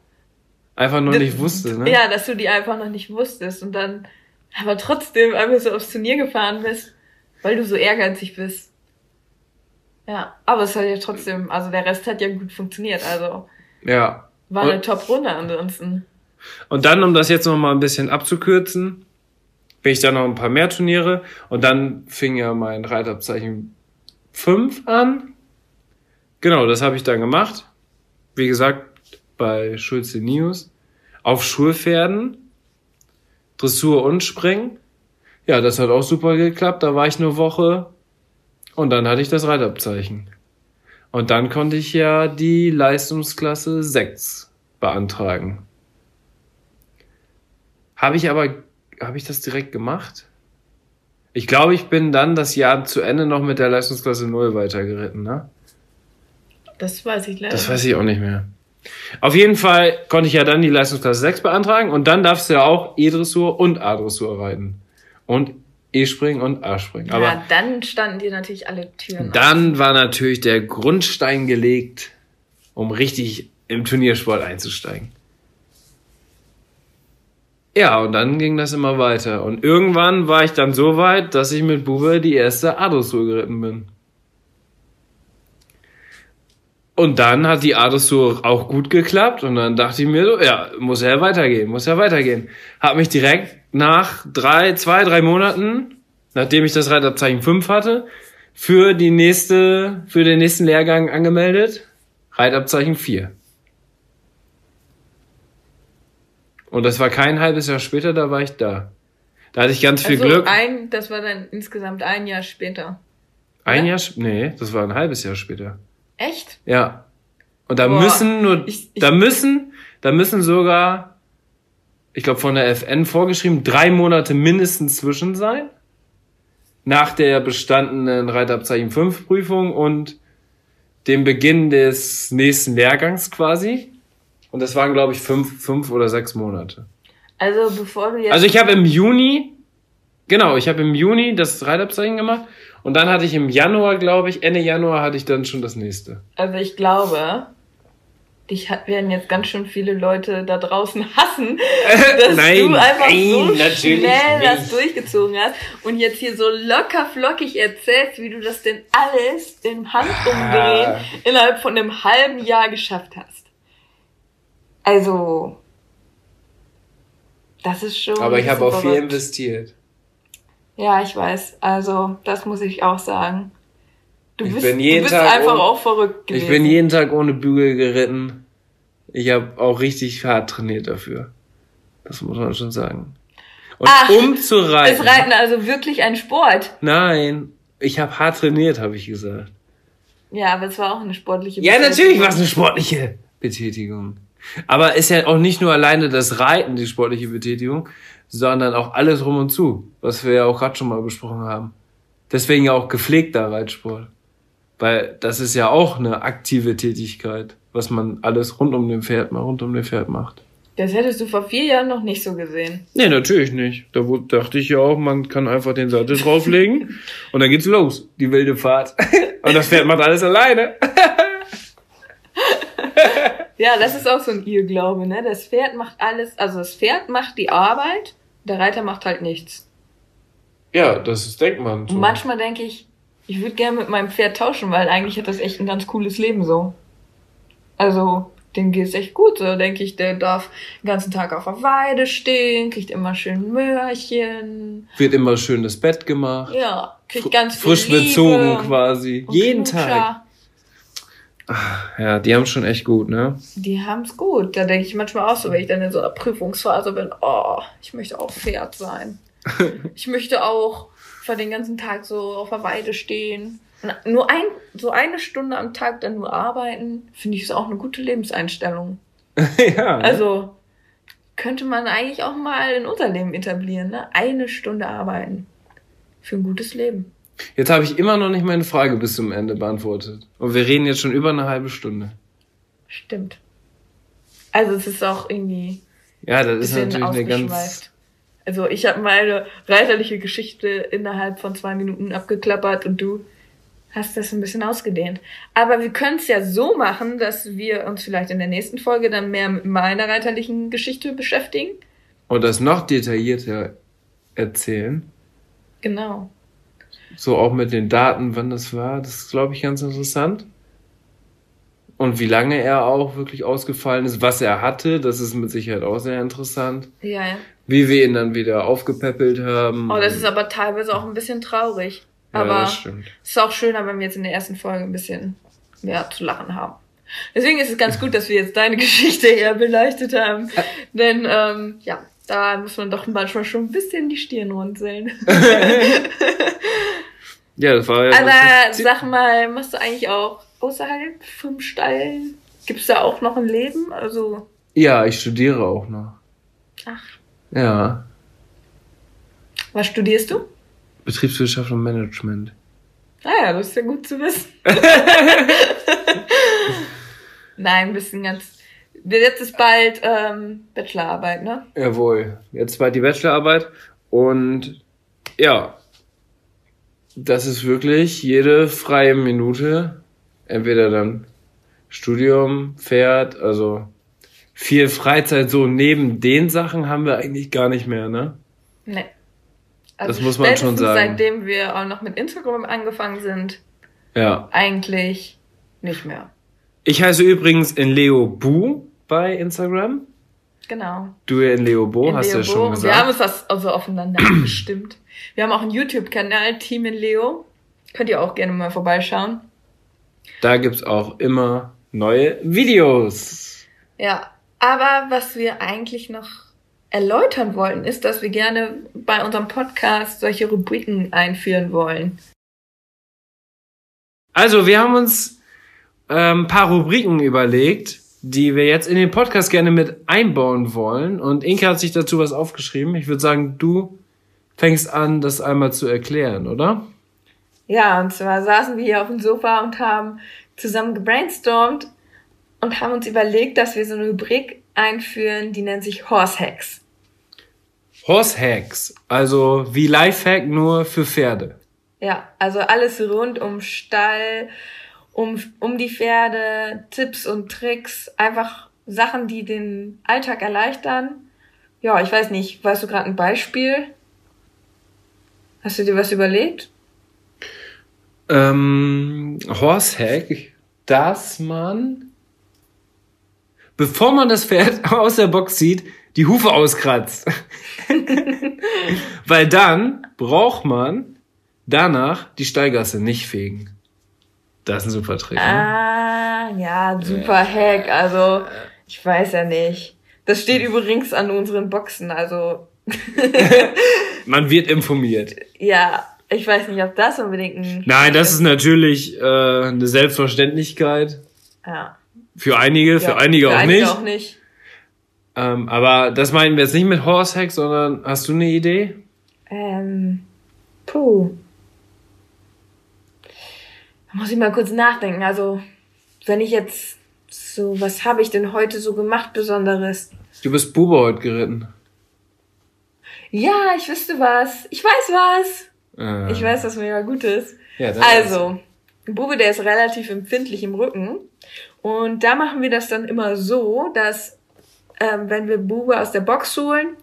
Einfach noch nicht wusste, ne? ja, dass du die einfach noch nicht wusstest und dann aber trotzdem einfach so aufs Turnier gefahren bist, weil du so ehrgeizig bist. Ja, aber es hat ja trotzdem, also der Rest hat ja gut funktioniert, also Ja. war eine Und- Top-Runde ansonsten. Und dann, um das jetzt noch mal ein bisschen abzukürzen, bin ich dann noch ein paar mehr Turniere und dann fing ja mein Reitabzeichen 5 an. Genau, das habe ich dann gemacht. Wie gesagt, bei Schulze News. Auf Schulpferden. Dressur und Springen. Ja, das hat auch super geklappt. Da war ich eine Woche und dann hatte ich das Reitabzeichen. Und dann konnte ich ja die Leistungsklasse 6 beantragen. Habe ich aber, habe ich das direkt gemacht? Ich glaube, ich bin dann das Jahr zu Ende noch mit der Leistungsklasse 0 weitergeritten, ne? Das weiß ich leider. Das weiß ich auch nicht mehr. Auf jeden Fall konnte ich ja dann die Leistungsklasse 6 beantragen und dann darfst du ja auch E-Dressur und A-Dressur reiten. Und E-Springen und A-Springen. Aber ja, dann standen dir natürlich alle Türen. dann war natürlich der Grundstein gelegt, um richtig im Turniersport einzusteigen. Ja, und dann ging das immer weiter. Und irgendwann war ich dann so weit, dass ich mit Bube die erste A-Dressur geritten bin. Und dann hat die A-Dressur auch gut geklappt und dann dachte ich mir so, ja, muss ja weitergehen, muss ja weitergehen. Hab mich direkt nach drei, zwei, drei Monaten, nachdem ich das Reitabzeichen 5 hatte, für die nächste, für den nächsten Lehrgang angemeldet. Reitabzeichen 4. Und das war kein halbes Jahr später, da war ich da. Da hatte ich ganz viel also Glück. Ein, das war dann insgesamt ein Jahr später. Ein Ja? Jahr, nee, das war ein halbes Jahr später. Echt? Ja. Und da Boah, müssen nur, ich- ich- da müssen, da müssen sogar, ich glaube von der FN vorgeschrieben, drei Monate mindestens zwischen sein. Nach der bestandenen Reitabzeichen 5 Prüfung und dem Beginn des nächsten Lehrgangs quasi. Und das waren, glaube ich, fünf, fünf oder sechs Monate. Also bevor du jetzt. Also ich habe im Juni, genau, ich habe im Juni das Reitabzeichen gemacht und dann hatte ich im Januar, glaube ich, Ende Januar hatte ich dann schon das nächste. Also ich glaube, dich werden jetzt ganz schön viele Leute da draußen hassen, dass Nein, du einfach nein, so schnell das nicht. durchgezogen hast und jetzt hier so locker flockig erzählst, wie du das denn alles im Handumdrehen Ah. innerhalb von einem halben Jahr geschafft hast. Also, das ist schon. Aber ich habe auch viel investiert. Ja, ich weiß. Also, das muss ich auch sagen. Du Ich bist, bin jeden du bist Tag einfach um- auch verrückt gewesen. Ich bin jeden Tag ohne Bügel geritten. Ich habe auch richtig hart trainiert dafür. Das muss man schon sagen. Und Ach, um zu reiten. Ist Reiten also wirklich ein Sport? Nein, ich habe hart trainiert, habe ich gesagt. Ja, aber es war auch eine sportliche Ja, Betätigung. natürlich war es eine sportliche Betätigung. Aber ist ja auch nicht nur alleine das Reiten die sportliche Betätigung, sondern auch alles rum und zu, was wir ja auch gerade schon mal besprochen haben. Deswegen ja auch gepflegter Reitsport. Weil das ist ja auch eine aktive Tätigkeit, was man alles rund um den Pferd mal rund um den Pferd macht. Das hättest du vor vier Jahren noch nicht so gesehen. Nee, natürlich nicht. Da dachte ich ja auch, man kann einfach den Sattel drauflegen und dann geht's los, die wilde Fahrt. Und das Pferd macht alles alleine. Ja, das ist auch so ein Irrglaube, ne? Das Pferd macht alles, also das Pferd macht die Arbeit, der Reiter macht halt nichts. Ja, das ist, denkt man. so. Und manchmal denke ich, ich würde gerne mit meinem Pferd tauschen, weil eigentlich hat das echt ein ganz cooles Leben so. Also, dem geht's echt gut, so denke ich, der darf den ganzen Tag auf der Weide stehen, kriegt immer schön Möhrchen, Wird immer schön das Bett gemacht. ja, kriegt ganz viel frisch Liebe bezogen quasi. Jeden Knutscher. Tag. Ja, die haben schon echt gut, ne? Die haben's gut. Da denke ich manchmal auch so, wenn ich dann in so einer Prüfungsphase bin, oh, ich möchte auch Pferd sein. ich möchte auch für den ganzen Tag so auf der Weide stehen. Und nur ein, so eine Stunde am Tag dann nur arbeiten, finde ich ist auch eine gute Lebenseinstellung. ja. ne? Also könnte man eigentlich auch mal in unser Leben etablieren, ne? Eine Stunde arbeiten. Für ein gutes Leben. Jetzt habe ich immer noch nicht meine Frage bis zum Ende beantwortet. Und wir reden jetzt schon über eine halbe Stunde. Stimmt. Also es ist auch irgendwie Ja, das ist natürlich eine ganz. Also ich habe meine reiterliche Geschichte innerhalb von zwei Minuten abgeklappert und du hast das ein bisschen ausgedehnt. Aber wir können es ja so machen, dass wir uns vielleicht in der nächsten Folge dann mehr mit meiner reiterlichen Geschichte beschäftigen. Und das noch detaillierter erzählen. Genau. So auch mit den Daten, wann das war. Das ist, glaube ich, ganz interessant. Und wie lange er auch wirklich ausgefallen ist, was er hatte, das ist mit Sicherheit auch sehr interessant. Ja, ja. Wie wir ihn dann wieder aufgepäppelt haben. Oh, das ist aber teilweise auch ein bisschen traurig. ja, Aber das stimmt. es ist auch schöner, wenn wir jetzt in der ersten Folge ein bisschen mehr zu lachen haben. Deswegen ist es ganz gut, dass wir jetzt deine Geschichte eher beleuchtet haben. Denn ähm, ja, da muss man doch manchmal schon ein bisschen die Stirn runzeln. Ja, das war ja. Aber sag mal, machst du eigentlich auch außerhalb vom Stall? Gibt's da auch noch ein Leben? Also, ja, ich studiere auch noch. ach, Ja. was studierst du? Betriebswirtschaft und Management. Ah ja, das ist ja gut zu wissen. Nein, ein bisschen ganz. Jetzt ist bald ähm, Bachelorarbeit, ne? Jawohl. Jetzt bald die Bachelorarbeit. Und ja, das ist wirklich jede freie Minute. Entweder dann Studium, Pferd, also viel Freizeit so neben den Sachen haben wir eigentlich gar nicht mehr, ne? Nee. Das muss man schon sagen. Seitdem wir auch noch mit Instagram angefangen sind, Ja. eigentlich nicht mehr. Ich heiße übrigens in Leo Bu bei Instagram. Genau. Du in Leo Bo, In hast du Leo ja schon gesagt. Wir haben uns das also aufeinander abgestimmt. Wir haben auch einen YouTube-Kanal, Team in Leo. Könnt ihr auch gerne mal vorbeischauen. Da gibt's auch immer neue Videos. Ja, aber was wir eigentlich noch erläutern wollten, ist, dass wir gerne bei unserem Podcast solche Rubriken einführen wollen. Also, wir haben uns ähm, ein paar Rubriken überlegt, die wir jetzt in den Podcast gerne mit einbauen wollen. Und Inke hat sich dazu was aufgeschrieben. Ich würde sagen, du fängst an, das einmal zu erklären, oder? Ja, und zwar saßen wir hier auf dem Sofa und haben zusammen gebrainstormt und haben uns überlegt, dass wir so eine Rubrik einführen, die nennt sich Horse Hacks. Horse Hacks, also wie Lifehack nur für Pferde. Ja, also alles rund um Stall, um, um die Pferde, Tipps und Tricks, einfach Sachen, die den Alltag erleichtern. Ja, ich weiß nicht, weißt du gerade ein Beispiel? Hast du dir was überlegt? Ähm, Horse Hack, dass man, bevor man das Pferd aus der Box zieht, die Hufe auskratzt. Weil dann braucht man danach die Stallgasse nicht fegen. Das ist ein super Trick. Ne? Ah, ja, super Hack. Also, ich weiß ja nicht. Das steht übrigens an unseren Boxen. Also, Man wird informiert. ja, ich weiß nicht, ob das unbedingt ein. Nein, das ist natürlich äh, eine Selbstverständlichkeit. Ja. Für einige, für Ja, einige, für auch, einige nicht. auch nicht. Ähm, aber das meinen wir jetzt nicht mit Horse Hack, sondern hast du eine Idee? Ähm, puh. Muss ich mal kurz nachdenken. Also, wenn ich jetzt so, was habe ich denn heute so gemacht Besonderes? Du bist Bube heute geritten. Ja, ich wüsste was. Ich weiß was. Äh, Ich weiß, was mega gut ist. Ja, Also, ein Bube, der ist relativ empfindlich im Rücken. Und da machen wir das dann immer so, dass ähm, wenn wir Bube aus der Box holen,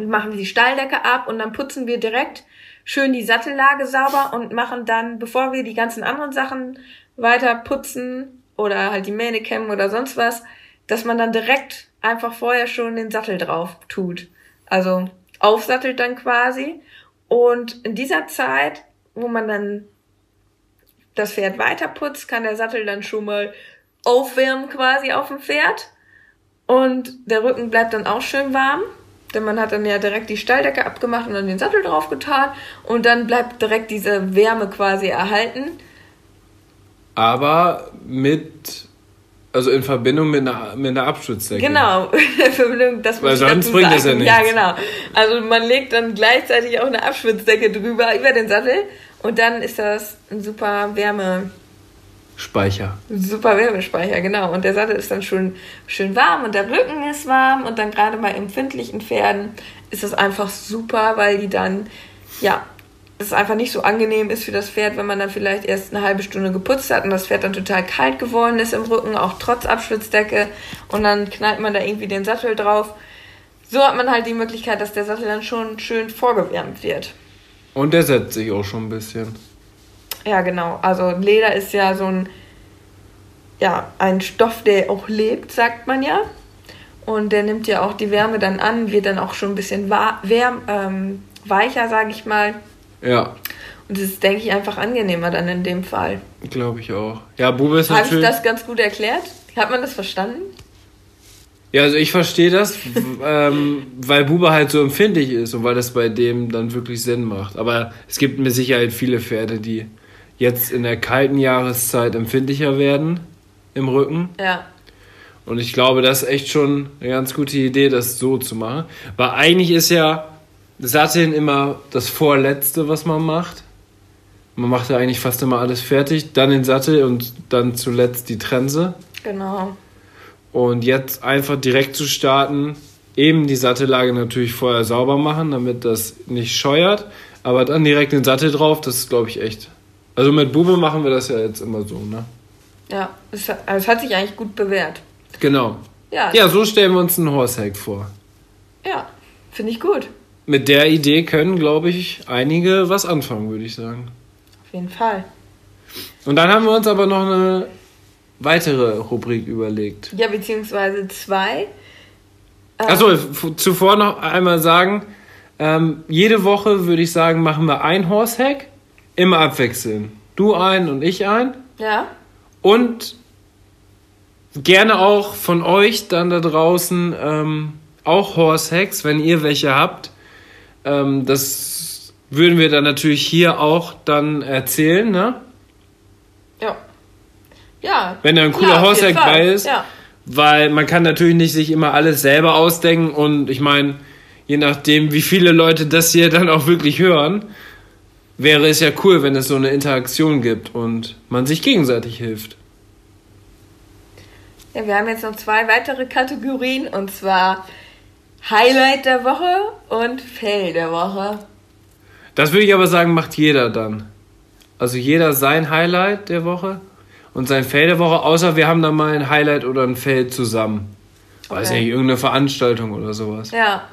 und machen wir die Stalldecke ab und dann putzen wir direkt schön die Sattellage sauber und machen dann, bevor wir die ganzen anderen Sachen weiter putzen oder halt die Mähne kämmen oder sonst was, dass man dann direkt einfach vorher schon den Sattel drauf tut. Also aufsattelt dann quasi. Und in dieser Zeit, wo man dann das Pferd weiterputzt, kann der Sattel dann schon mal aufwärmen quasi auf dem Pferd. Und der Rücken bleibt dann auch schön warm. Denn man hat dann ja direkt die Stalldecke abgemacht und dann den Sattel drauf getan. Und dann bleibt direkt diese Wärme quasi erhalten. Aber mit Also in Verbindung mit einer, mit einer Abstürzdecke. Genau, in Verbindung, das Weil muss ich sonst bringt das ja Ja, nichts. genau. Also man legt dann gleichzeitig auch eine Abschwitzdecke drüber, über den Sattel und dann ist das ein super Wärme, Speicher. super Wärmespeicher, genau. Und der Sattel ist dann schon schön warm und der Rücken ist warm und dann gerade bei empfindlichen Pferden ist das einfach super, weil die dann, ja, es einfach nicht so angenehm ist für das Pferd, wenn man dann vielleicht erst eine halbe Stunde geputzt hat und das Pferd dann total kalt geworden ist im Rücken, auch trotz Abschwitzdecke und dann knallt man da irgendwie den Sattel drauf. So hat man halt die Möglichkeit, dass der Sattel dann schon schön vorgewärmt wird. Und der setzt sich auch schon ein bisschen. Ja, genau. Also Leder ist ja so ein, ja, ein Stoff, der auch lebt, sagt man ja. Und der nimmt ja auch die Wärme dann an, wird dann auch schon ein bisschen wärm, ähm, weicher, sage ich mal. Ja, Und das ist, denke ich, einfach angenehmer dann in dem Fall. glaube ich auch. Ja, Bube ist Habe ich natürlich. das ganz gut erklärt? Hat man das verstanden? Ja, also ich verstehe das, ähm, weil Bube halt so empfindlich ist und weil das bei dem dann wirklich Sinn macht. Aber es gibt mit Sicherheit viele Pferde, die jetzt in der kalten Jahreszeit empfindlicher werden im Rücken. Ja. Und ich glaube, das ist echt schon eine ganz gute Idee, das so zu machen. Weil eigentlich ist ja Satteln immer das Vorletzte, was man macht. Man macht ja eigentlich fast immer alles fertig, dann den Sattel und dann zuletzt die Trense. Genau. Und jetzt einfach direkt zu starten, eben die Sattellage natürlich vorher sauber machen, damit das nicht scheuert, aber dann direkt den Sattel drauf, das ist glaube ich echt. Also mit Bube machen wir das ja jetzt immer so, ne? Ja, es, hat- es hat sich eigentlich gut bewährt. Genau. Ja, Ja, so stellen wir uns einen Horsehack vor. ja finde ich gut. Mit der Idee können, glaube ich, einige was anfangen, würde ich sagen. Auf jeden Fall. Und dann haben wir uns aber noch eine weitere Rubrik überlegt. Ja, beziehungsweise zwei. Ähm, Achso, zuvor noch einmal sagen, ähm, jede Woche würde ich sagen, machen wir ein Horsehack, immer abwechseln. Du ein und ich ein. Ja, Und gerne auch von euch dann da draußen ähm, auch Horsehacks, wenn ihr welche habt. Ähm, das würden wir dann natürlich hier auch dann erzählen, ne? ja. Ja. Wenn da ein cooler jeden Horsehack Fall. bei ist. Ja. Weil man kann natürlich nicht sich immer alles selber ausdenken und ich meine, je nachdem, wie viele Leute das hier dann auch wirklich hören, wäre es ja cool, wenn es so eine Interaktion gibt und man sich gegenseitig hilft. Ja, wir haben jetzt noch zwei weitere Kategorien und zwar Highlight der Woche und Fail der Woche. Das würde ich aber sagen, macht jeder dann. Also jeder sein Highlight der Woche und sein Fail der Woche, außer wir haben dann mal ein Highlight oder ein Fail zusammen. Weiß Okay. nicht, irgendeine Veranstaltung oder sowas. Ja.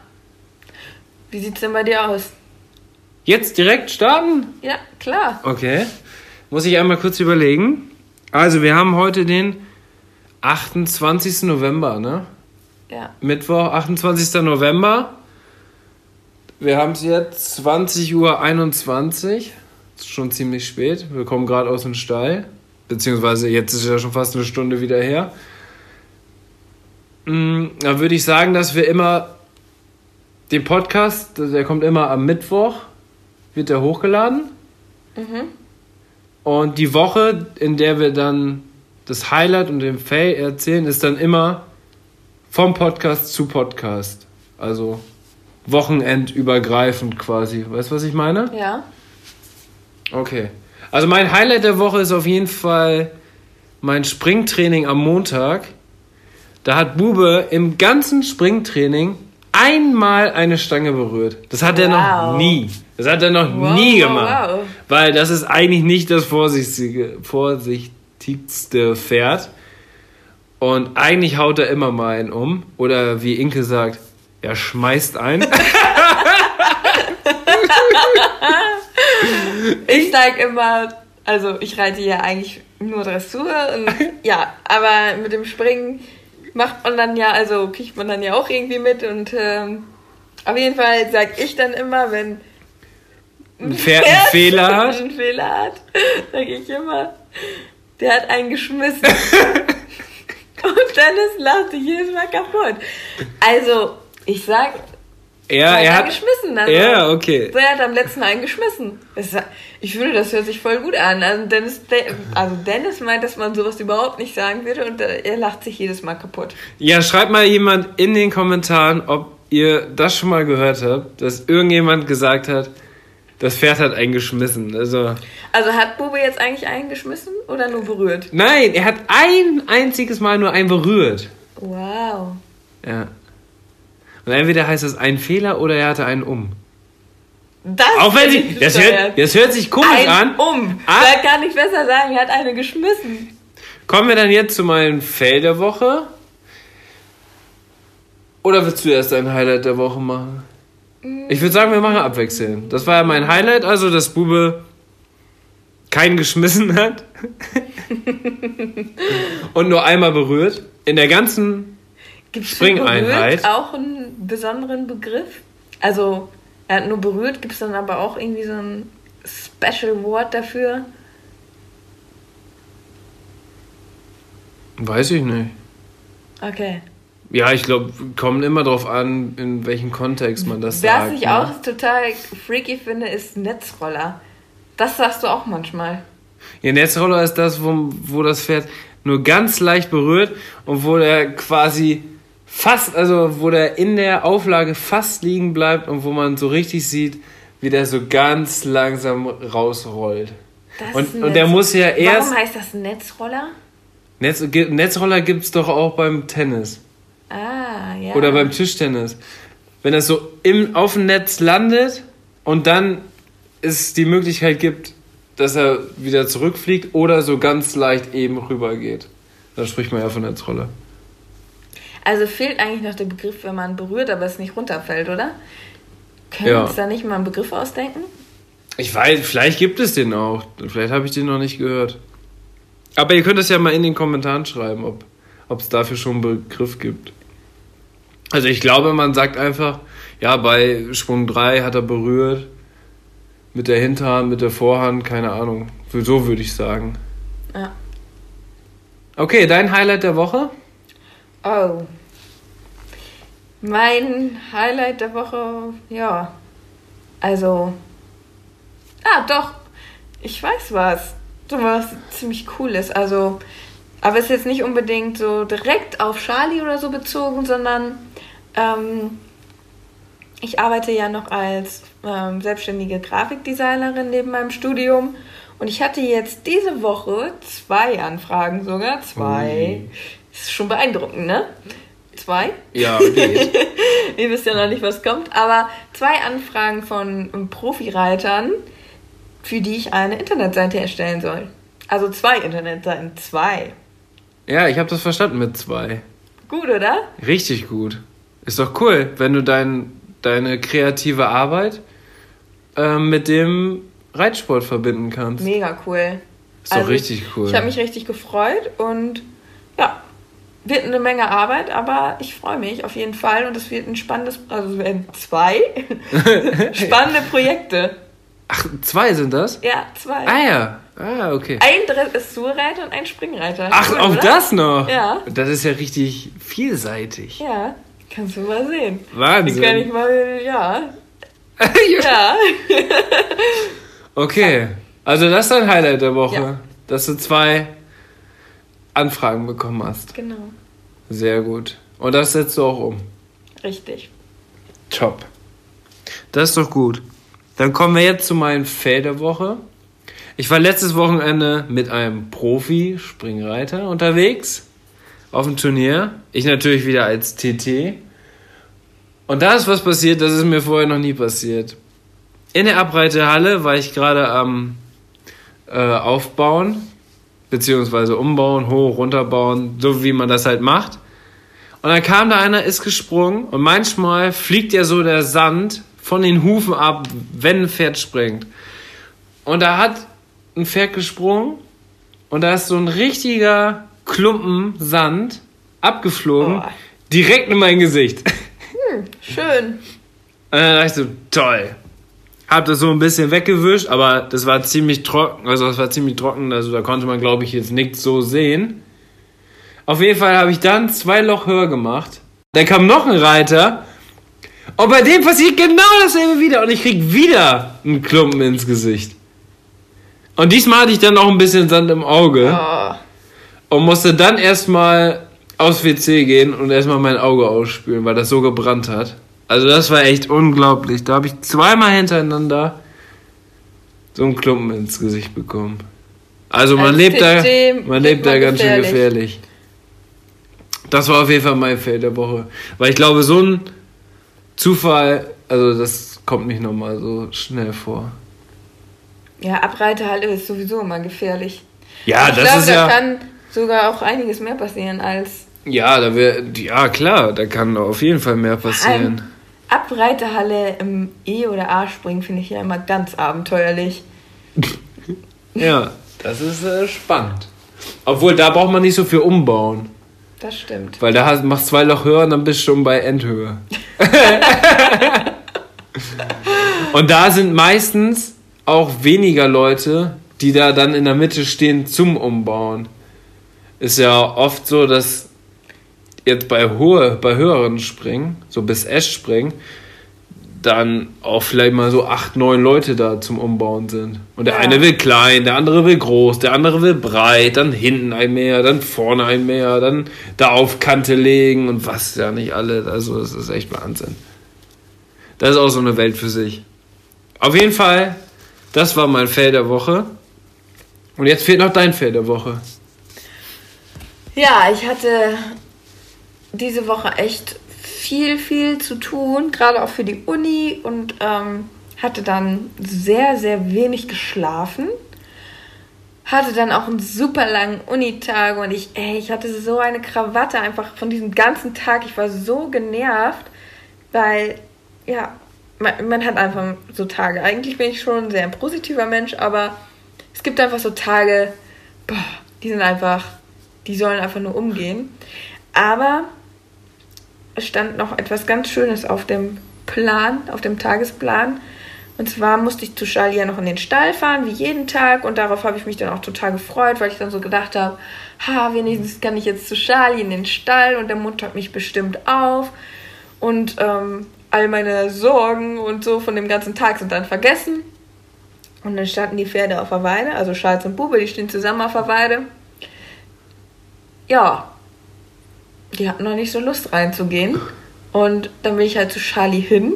Wie sieht's denn bei dir aus? Jetzt direkt starten? Ja, klar. Okay. Muss ich einmal kurz überlegen. Also, wir haben heute den 28. November, ne? Ja. Mittwoch, 28. November. Wir haben es jetzt 20.21 Uhr. Ist schon ziemlich spät. Wir kommen gerade aus dem Stall. Beziehungsweise jetzt ist ja schon fast eine Stunde wieder her. Mm, Da würde ich sagen, dass wir immer den Podcast, der kommt immer am Mittwoch, wird der hochgeladen. Und die Woche, in der wir dann das Highlight und den Fail erzählen, ist dann immer vom Podcast zu Podcast. Also wochenendübergreifend quasi. Weißt du, was ich meine? Ja. Okay. Also mein Highlight der Woche ist auf jeden Fall mein Springtraining am Montag. Da hat Bube im ganzen Springtraining einmal eine Stange berührt. Das hat er noch Wow. nie. Das hat er noch Wow, nie wow, gemacht. wow. Weil das ist eigentlich nicht das vorsichtige, vorsichtigste Pferd. Und eigentlich haut er immer mal einen um. Oder wie Inke sagt, er schmeißt ein. Ich steig immer, also ich reite ja eigentlich nur Dressur und ja, aber mit dem Springen macht man dann ja, also kriegt man dann ja auch irgendwie mit und ähm, auf jeden Fall sag ich dann immer, wenn Ein Pferd einen Fehler hat. einen Fehler hat, sag ich immer, der hat einen geschmissen. und dann ist sich jedes Mal kaputt. Also, ich sag, Ja, er hat hat. geschmissen. Also, Ja, okay. Er hat am letzten einen geschmissen. Ich finde, das hört sich voll gut an. Also Dennis, De- also Dennis meint, dass man sowas überhaupt nicht sagen würde und äh, er lacht sich jedes Mal kaputt. Ja, schreibt mal jemand in den Kommentaren, ob ihr das schon mal gehört habt, dass irgendjemand gesagt hat, das Pferd hat einen geschmissen. Also, Also hat Bube jetzt eigentlich einen geschmissen oder nur berührt? nein, er hat ein einziges Mal nur einen berührt. Wow. Ja. Und entweder heißt das ein Fehler oder er hatte einen um. Das Auch wenn sie, das hört, das hört sich komisch ein an. um. Ah. Da kann ich besser sagen, er hat eine geschmissen. Kommen wir dann jetzt zu meinem Fail der Woche? Oder willst du erst ein Highlight der Woche machen? Ich würde sagen, wir machen abwechselnd. Das war ja mein Highlight, also dass Bube keinen geschmissen hat und nur einmal berührt. In der ganzen Gibt es Springeinheit. auch einen besonderen Begriff? Also, er hat nur berührt, gibt es dann aber auch irgendwie so ein Special Wort dafür? weiß ich nicht. Okay. Ja, ich glaube, kommt immer drauf an, in welchem Kontext man das Was sagt. ich ne? auch total freaky finde, ist Netzroller. Das sagst du auch manchmal. Ja, Netzroller ist das, wo, wo das Pferd nur ganz leicht berührt und wo der quasi fast, also wo der in der Auflage fast liegen bleibt und wo man so richtig sieht, wie der so ganz langsam rausrollt. Das Und- und der muss ja erst- Warum heißt das Netzroller? Netz, Netzroller gibt's doch auch beim Tennis Ah, ja. oder beim Tischtennis. Wenn das so im, auf dem Netz landet und dann es die Möglichkeit gibt, dass er wieder zurückfliegt oder so ganz leicht eben rüber geht. Dann spricht man ja von Netzroller. Also fehlt eigentlich noch der Begriff, wenn man berührt, aber es nicht runterfällt, oder? Können Ja. wir uns da nicht mal einen Begriff ausdenken? Ich weiß, vielleicht gibt es den auch. Vielleicht habe ich den noch nicht gehört. Aber ihr könnt es ja mal in den Kommentaren schreiben, ob ob es dafür schon einen Begriff gibt. Also ich glaube, man sagt einfach, ja, bei Sprung 3 hat er berührt. Mit der Hinterhand, mit der Vorhand, keine Ahnung. So würde ich sagen. Ja. Okay, dein Highlight der Woche? Oh. Mein Highlight der Woche, ja. Also. Ah, doch. Ich weiß was. So was ziemlich cooles. Also. Aber es ist jetzt nicht unbedingt so direkt auf Charlie oder so bezogen, sondern ähm, ich arbeite ja noch als ähm, selbstständige Grafikdesignerin neben meinem Studium. Und ich hatte jetzt diese Woche zwei Anfragen sogar. Zwei. Das ist schon beeindruckend, ne? Zwei. Ja, geht. Ihr wisst ja noch nicht, was kommt. Aber zwei Anfragen von Profireitern, für die ich eine Internetseite erstellen soll. Also zwei Internetseiten. Zwei. ja, ich habe das verstanden mit zwei. Gut, oder? Richtig gut. Ist doch cool, wenn du dein, deine kreative Arbeit ähm, mit dem Reitsport verbinden kannst. Mega cool. Ist doch richtig cool. Ich habe mich richtig gefreut und ja, wird eine Menge Arbeit, aber ich freue mich auf jeden Fall und es wird ein spannendes, also es werden zwei spannende Projekte. Ach, zwei sind das? Ja, zwei. Ah ja. Ah, okay. Ein Dressurreiter und ein Springreiter. Ach, Cool, auch oder? das noch? Ja. Das ist ja richtig vielseitig. Ja, kannst du mal sehen. Wahnsinn. Kann ich mal, ja. Ja. okay. Also das ist dein Highlight der Woche. Ja. Dass du zwei Anfragen bekommen hast. Genau. Sehr gut. Und das setzt du auch um. Richtig. Top. Das ist doch gut. Dann kommen wir jetzt zu meinem Fail der Woche. Ich war letztes Wochenende mit einem Profi-Springreiter unterwegs auf dem Turnier. Ich natürlich wieder als TT. Und da ist was passiert, das ist mir vorher noch nie passiert. In der Abreitehalle war ich gerade am äh, Aufbauen, beziehungsweise umbauen, hoch, runterbauen, so wie man das halt macht. Und dann kam da einer, ist gesprungen und manchmal fliegt ja so der Sand von den Hufen ab, wenn ein Pferd springt. Und da hat ein Pferd gesprungen und da ist so ein richtiger Klumpen Sand abgeflogen, Boah. direkt in mein Gesicht. Schön. Und dann dachte ich so, toll. Hab das so ein bisschen weggewischt, aber das war ziemlich trocken, also das war ziemlich trocken, also da konnte man, glaube ich, jetzt nichts so sehen. Auf jeden Fall habe ich dann zwei Loch höher gemacht. Dann kam noch ein Reiter Und bei dem passiert genau dasselbe wieder und ich krieg wieder einen Klumpen ins Gesicht. Und diesmal hatte ich dann noch ein bisschen Sand im Auge Oh. und musste dann erstmal aufs WC gehen und erstmal mein Auge ausspülen, weil das so gebrannt hat. Also das war echt unglaublich. Da habe ich zweimal hintereinander so einen Klumpen ins Gesicht bekommen. Also man Als lebt da, man lebt lebt da man ganz schön gefährlich. Das war auf jeden Fall mein Fail der Woche. Weil ich glaube, so ein Zufall, also das kommt nicht nochmal so schnell vor. Ja, Abreiterhalle ist sowieso immer gefährlich. Ja, ich das glaube, ist da ja. kann sogar auch einiges mehr passieren als Ja, da wär, ja klar, da kann auf jeden Fall mehr passieren. Abreiterhalle im E- oder A-Springen finde ich ja immer ganz abenteuerlich. Ja, das ist äh, spannend. Obwohl, da braucht man nicht so viel umbauen. Das stimmt. Weil da hast, machst zwei Loch höher und dann bist du schon bei Endhöhe. und da sind meistens auch weniger Leute, die da dann in der Mitte stehen zum Umbauen. Ist ja oft so, dass jetzt bei hohe, bei höheren Springen, so bis S springen, dann auch vielleicht mal so acht, neun Leute da zum Umbauen sind. Und der Ja. eine will klein, der andere will groß, der andere will breit, dann hinten ein mehr, dann vorne ein mehr, dann da auf Kante legen und was ja nicht alle. Also das ist echt Wahnsinn. Das ist auch so eine Welt für sich. Auf jeden Fall, das war mein Fail der Woche. Und jetzt fehlt noch dein Fail der Woche. Ja, ich hatte diese Woche echt viel, viel zu tun, gerade auch für die Uni und ähm, hatte dann sehr, sehr wenig geschlafen. Hatte dann auch einen super langen Unitag und ich, ey, ich hatte so eine Krawatte einfach von diesem ganzen Tag. Ich war so genervt, weil, ja, man, man hat einfach so Tage. Eigentlich bin ich schon ein sehr positiver Mensch, aber es gibt einfach so Tage, boah, die sind einfach, die sollen einfach nur umgehen. Aber es stand noch etwas ganz Schönes auf dem Plan, auf dem Tagesplan. Und zwar musste ich zu Charlie ja noch in den Stall fahren, wie jeden Tag. Und darauf habe ich mich dann auch total gefreut, weil ich dann so gedacht habe, ha, wenigstens kann ich jetzt zu Charlie in den Stall und der muntert mich bestimmt auf. Und ähm, all meine Sorgen und so von dem ganzen Tag sind dann vergessen. Und dann standen die Pferde auf der Weide, also Charles und Bube, die stehen zusammen auf der Weide. Ja, die hatten noch nicht so Lust reinzugehen. Und dann bin ich halt zu Charlie hin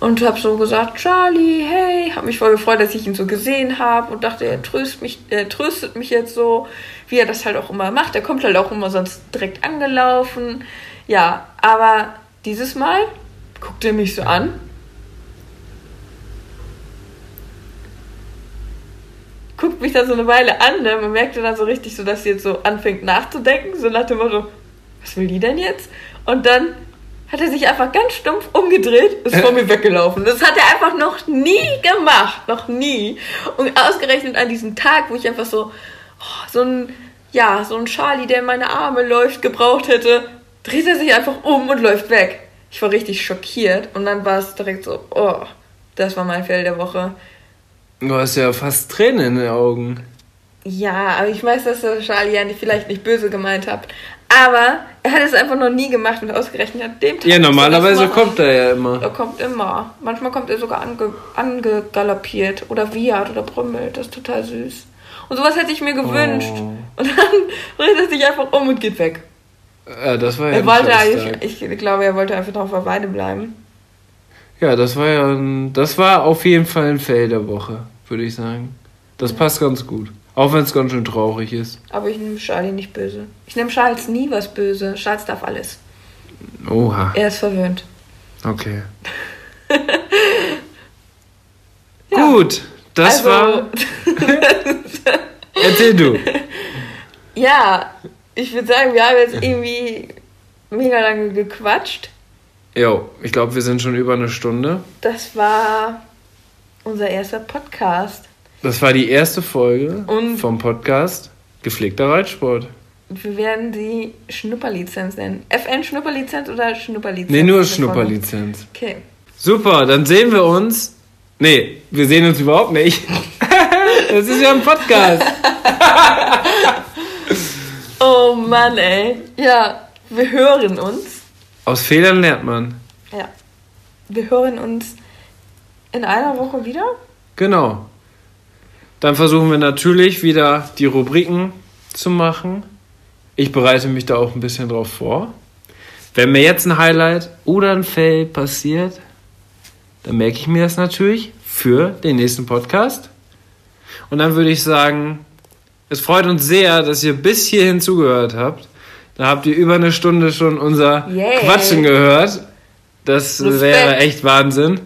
und habe so gesagt, Charlie, hey, habe mich voll gefreut, dass ich ihn so gesehen habe und dachte, er tröstet mich, er tröstet mich jetzt so, wie er das halt auch immer macht. Er kommt halt auch immer sonst direkt angelaufen. Ja, aber dieses Mal guckt er mich so an. Guckt mich dann so eine Weile an, ne? man merkte dann so richtig so, dass sie jetzt so anfängt nachzudenken, so nach dem Motto, was will die denn jetzt? Und dann hat er sich einfach ganz stumpf umgedreht, ist vor mir weggelaufen. Das hat er einfach noch nie gemacht, noch nie. Und ausgerechnet an diesem Tag, wo ich einfach so, oh, so ein, ja, so ein Charlie, der in meine Arme läuft, gebraucht hätte, dreht er sich einfach um und läuft weg. Ich war richtig schockiert und dann war es direkt so, oh, das war mein Fell der Woche. Du hast ja fast Tränen in den Augen. Ja, aber ich weiß, dass der Charlie ja nicht, vielleicht nicht böse gemeint hat. Aber er hat es einfach noch nie gemacht und ausgerechnet an dem Tag. Ja, er normalerweise das kommt er ja immer. Er kommt immer. Manchmal kommt er sogar ange, angegaloppiert oder wiehert oder brümmelt. Das ist total süß. Und sowas hätte ich mir gewünscht. Oh. Und dann dreht er sich einfach um und geht weg. Ja, das war ja Er wollte eigentlich, ich glaube, er wollte einfach noch auf der Weide bleiben. Ja, das war ja ein, das war auf jeden Fall ein Fail der Woche, würde ich sagen. Das passt ganz gut. Auch wenn es ganz schön traurig ist. Aber ich nehme Charlie nicht böse. Ich nehme Charles nie was böse. Charles darf alles. Oha. Er ist verwöhnt. Okay. Gut, das also, war. Erzähl du. Ja, ich würde sagen, wir haben jetzt irgendwie mega lange gequatscht. Jo, ich glaube, wir sind schon über eine Stunde. Das war unser erster Podcast. Das war die erste Folge Und- vom Podcast Gepflegter Reitsport. Wir werden sie Schnupperlizenz nennen. FN Schnupperlizenz oder Schnupperlizenz? Nee, nur? Schnupperlizenz. Okay. Super, dann sehen wir uns. Nee, wir sehen uns überhaupt nicht. das ist ja ein Podcast. Oh Mann, ey. Ja, wir hören uns. Aus Fehlern lernt man. Ja. Wir hören uns in einer Woche wieder. Genau. Dann versuchen wir natürlich wieder die Rubriken zu machen. Ich bereite mich da auch ein bisschen drauf vor. Wenn mir jetzt ein Highlight oder ein Fail passiert, dann merke ich mir das natürlich für den nächsten Podcast. Und dann würde ich sagen, es freut uns sehr, dass ihr bis hierhin zugehört habt. Da habt ihr über eine Stunde schon unser Yay. Quatschen gehört. Das Respekt. wäre echt Wahnsinn.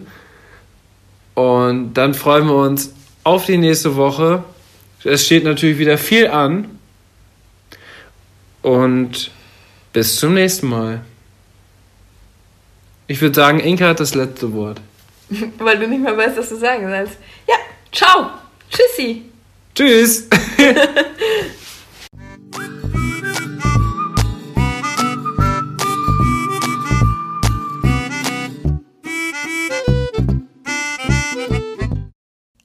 Und dann freuen wir uns auf die nächste Woche. Es steht natürlich wieder viel an. Und bis zum nächsten Mal. Ich würde sagen, Inka hat das letzte Wort. Weil du nicht mehr weißt, was du sagen sollst. Ja, ciao. Tschüssi. Tschüss.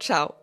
ciao.